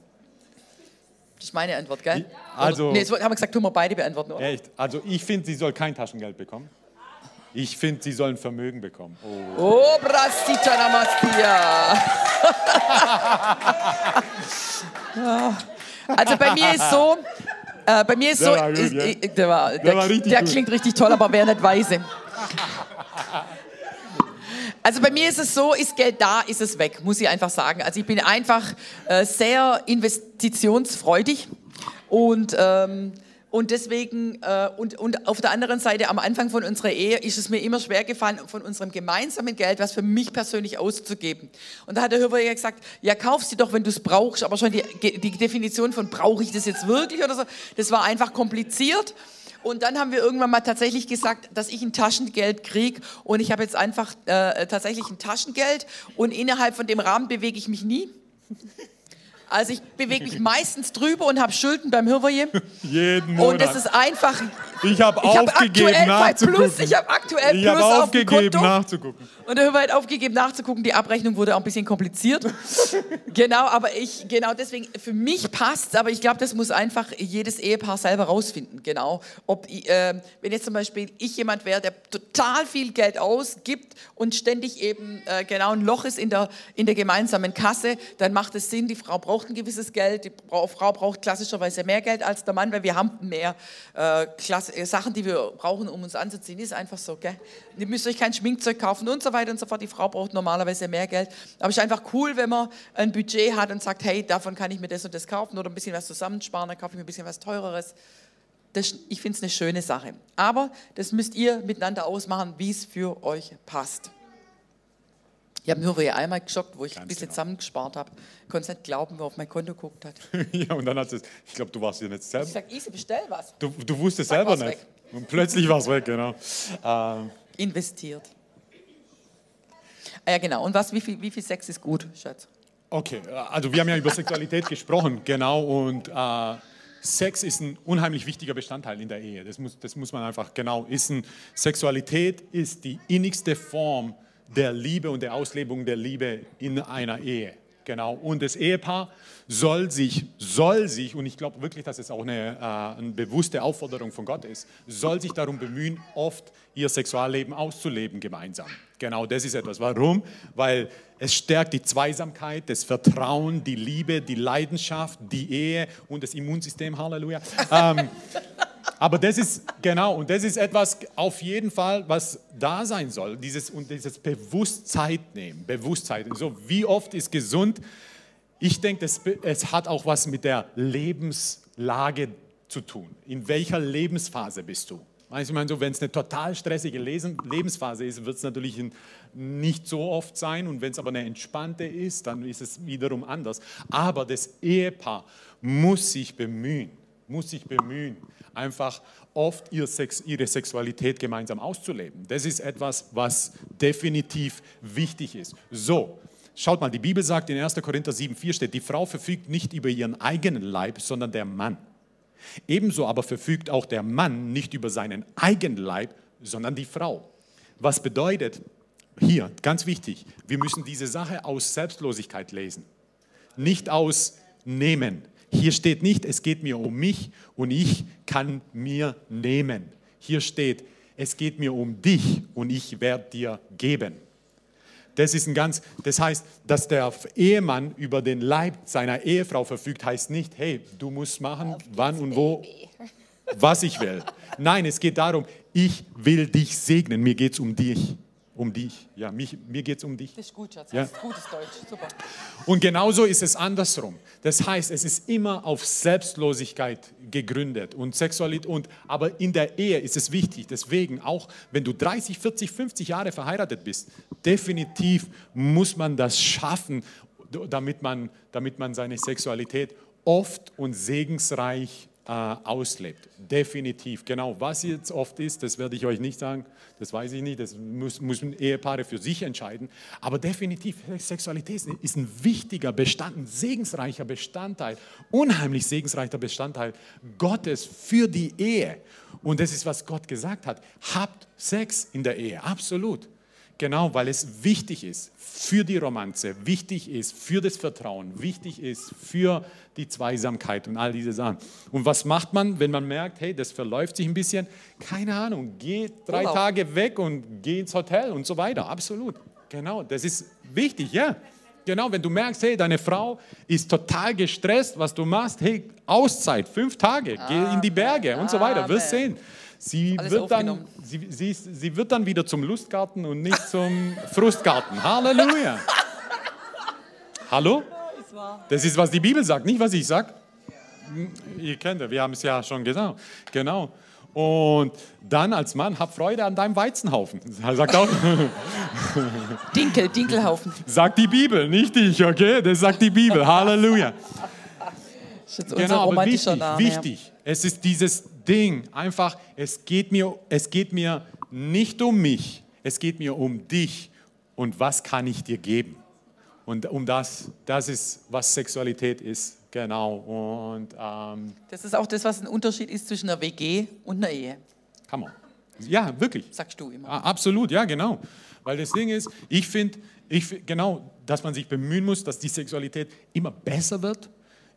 Das ist meine Antwort, gell? Also- Oder, nee, das haben wir gesagt, tun wir beide beantworten, oder? Echt? Also ich finde, sie soll kein Taschengeld bekommen. Ich finde, sie soll ein Vermögen bekommen. Oh. Oh, Brastita Namastia. Also bei mir ist so, äh, bei mir ist Der so, war gut, ist, ja. der, war, der, war richtig der klingt richtig toll, aber wer nicht weise. Also bei mir ist es so, ist Geld da, ist es weg, muss ich einfach sagen. Also ich bin einfach äh, sehr investitionsfreudig und ähm, und deswegen, äh, und, und auf der anderen Seite, am Anfang von unserer Ehe ist es mir immer schwer gefallen, von unserem gemeinsamen Geld was für mich persönlich auszugeben. Und da hat der Hörer gesagt, ja, kauf sie doch, wenn du es brauchst, aber schon die, die Definition von brauche ich das jetzt wirklich oder so, das war einfach kompliziert. Und dann haben wir irgendwann mal tatsächlich gesagt, dass ich ein Taschengeld kriege und ich habe jetzt einfach äh, tatsächlich ein Taschengeld und innerhalb von dem Rahmen bewege ich mich nie. Also ich bewege mich meistens drüber und habe Schulden beim Hirverje. Jeden Und es Monat. ist einfach. Ich habe Ich aufgegeben aktuell bei nachzugucken. Plus, ich habe aktuell Ich Plus auf dem aufgegeben Konto. nachzugucken. Und der Hörer hat aufgegeben nachzugucken. Die Abrechnung wurde auch ein bisschen kompliziert. genau, aber ich, genau deswegen, für mich passt aber ich glaube, das muss einfach jedes Ehepaar selber rausfinden. Genau. Ob, ich, äh, wenn jetzt zum Beispiel ich jemand wäre, der total viel Geld ausgibt und ständig eben äh, genau ein Loch ist in der, in der gemeinsamen Kasse, dann macht es Sinn, die Frau braucht ein gewisses Geld, die Frau, braucht klassischerweise mehr Geld als der Mann, weil wir haben mehr äh, äh, Sachen, die wir brauchen, um uns anzuziehen. Ist einfach so, gell? Ihr müsst euch kein Schminkzeug kaufen und so weiter und so fort. Die Frau braucht normalerweise mehr Geld. Aber es ist einfach cool, wenn man ein Budget hat und sagt, hey, davon kann ich mir das und das kaufen oder ein bisschen was zusammensparen, dann kaufe ich mir ein bisschen was Teureres. Das, ich finde es eine schöne Sache. Aber das müsst ihr miteinander ausmachen, wie es für euch passt. Ich habe nur ja einmal geschockt, wo ich ein Ganz bisschen genau. zusammengespart habe. Ich konnte nicht glauben, wer auf mein Konto geguckt hat. ja, und dann hat es, ich glaube, du warst ja nicht Ich selber. sage, Isi, bestell was. Du, du wusstest selber nicht. weg. Und plötzlich war es weg, genau. Ähm, Investiert. Ah Ja, genau. Und was, wie viel, wie viel Sex ist gut, Schatz? okay, also wir haben ja über Sexualität gesprochen, genau. Und äh, Sex ist ein unheimlich wichtiger Bestandteil in der Ehe. Das muss, das muss man einfach, genau, ist ein, Sexualität ist die innigste Form der Liebe und der Auslebung der Liebe in einer Ehe. Genau. Und das Ehepaar soll sich, soll sich, und ich glaube wirklich, dass es auch eine, äh, eine bewusste Aufforderung von Gott ist, soll sich darum bemühen, oft ihr Sexualleben auszuleben gemeinsam. Genau, das ist etwas. Warum? Weil es stärkt die Zweisamkeit, das Vertrauen, die Liebe, die Leidenschaft, die Ehe und das Immunsystem. Halleluja. Ähm, aber das ist genau und das ist etwas auf jeden Fall, was da sein soll. Dieses und dieses Bewusstsein nehmen, Bewusstsein. So wie oft ist gesund? Ich denke, es, hat auch was mit der Lebenslage zu tun. In welcher Lebensphase bist du? Ich meine, so, wenn es eine total stressige Lebensphase ist, wird es natürlich nicht so oft sein. Und wenn es aber eine entspannte ist, dann ist es wiederum anders. Aber das Ehepaar muss sich bemühen, muss sich bemühen, einfach oft ihre Sexualität gemeinsam auszuleben. Das ist etwas, was definitiv wichtig ist. So, schaut mal, die Bibel sagt in 1. Korinther 7,4 steht, die Frau verfügt nicht über ihren eigenen Leib, sondern der Mann. Ebenso aber verfügt auch der Mann nicht über seinen eigenen Leib, sondern die Frau. Was bedeutet, hier, ganz wichtig, wir müssen diese Sache aus Selbstlosigkeit lesen, nicht aus Nehmen. Hier steht nicht, es geht mir um mich und ich kann mir nehmen. Hier steht, es geht mir um dich und ich werde dir geben. Das ist ein ganz, das heißt, dass der Ehemann über den Leib seiner Ehefrau verfügt, heißt nicht, hey, du musst machen, wann und wo, was ich will. Nein, es geht darum, ich will dich segnen, mir geht es um dich. Um dich, ja, mich, mir geht es um dich. Das ist gut, Schatz. Ja. Das ist gutes Deutsch. Super. Und genauso ist es andersrum. Das heißt, es ist immer auf Selbstlosigkeit gegründet und Sexualität. Und, aber in der Ehe ist es wichtig. Deswegen, auch wenn du 30, 40, 50 Jahre verheiratet bist, definitiv muss man das schaffen, damit man, damit man seine Sexualität oft und segensreich äh, auslebt. Definitiv. Genau, was jetzt oft ist, das werde ich euch nicht sagen, das weiß ich nicht, das muss, müssen Ehepaare für sich entscheiden. Aber definitiv, Sexualität ist ein wichtiger Bestand, ein segensreicher Bestandteil, unheimlich segensreicher Bestandteil Gottes für die Ehe. Und das ist, was Gott gesagt hat. Habt Sex in der Ehe, absolut. Genau, weil es wichtig ist für die Romanze, wichtig ist für das Vertrauen, wichtig ist für die Zweisamkeit und all diese Sachen. Und was macht man, wenn man merkt, hey, das verläuft sich ein bisschen? Keine Ahnung, geh drei Urlaub. Tage weg und geh ins Hotel und so weiter. Absolut. Genau, das ist wichtig, ja. Genau, wenn du merkst, hey, deine Frau ist total gestresst, was du machst, hey, Auszeit, fünf Tage, geh in die Berge und so weiter, wirst sehen. Sie Alles wird, dann, sie, sie, sie wird dann wieder zum Lustgarten und nicht zum Frustgarten. Halleluja. Hallo? Das ist, was die Bibel sagt, nicht was ich sage. Ihr kennt es, wir haben es ja schon gesagt. Genau. Und dann als Mann, hab Freude an deinem Weizenhaufen. Sagt, auch, Dinkel, Dinkelhaufen. sagt die Bibel, nicht ich, okay? Das sagt die Bibel. Halleluja. Das ist jetzt unser Genau, aber wichtig, Name. ja. wichtig. Es ist dieses Ding, einfach, es geht, mir, es geht mir nicht um mich, es geht mir um dich und was kann ich dir geben. Und um das, das ist, was Sexualität ist, genau. Und ähm, Das ist auch das, was ein Unterschied ist zwischen einer WG und einer Ehe. kann man. Ja, wirklich. Sagst du immer. Absolut, ja, genau. Weil das Ding ist, ich finde, ich, find- genau, dass man sich bemühen muss, dass die Sexualität immer besser wird,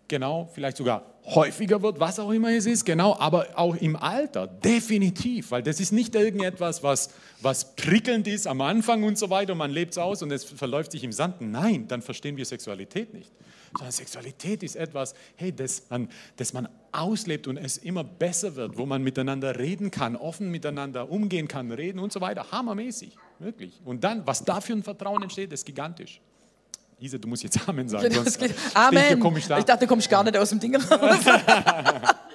genau, vielleicht sogar häufiger wird, was auch immer es ist, genau, aber auch im Alter, definitiv, weil das ist nicht irgendetwas, was, was prickelnd ist am Anfang und so weiter und man lebt es aus und es verläuft sich im Sand. Nein, dann verstehen wir Sexualität nicht. Sondern Sexualität ist etwas, hey, das man, das man auslebt und es immer besser wird, wo man miteinander reden kann, offen miteinander umgehen kann, reden und so weiter. Hammermäßig, wirklich. Und dann, was da für ein Vertrauen entsteht, ist gigantisch. Isa, du musst jetzt Amen sagen, Das sonst ich Amen. komisch da. Ich dachte, du kommst gar nicht aus dem Ding raus.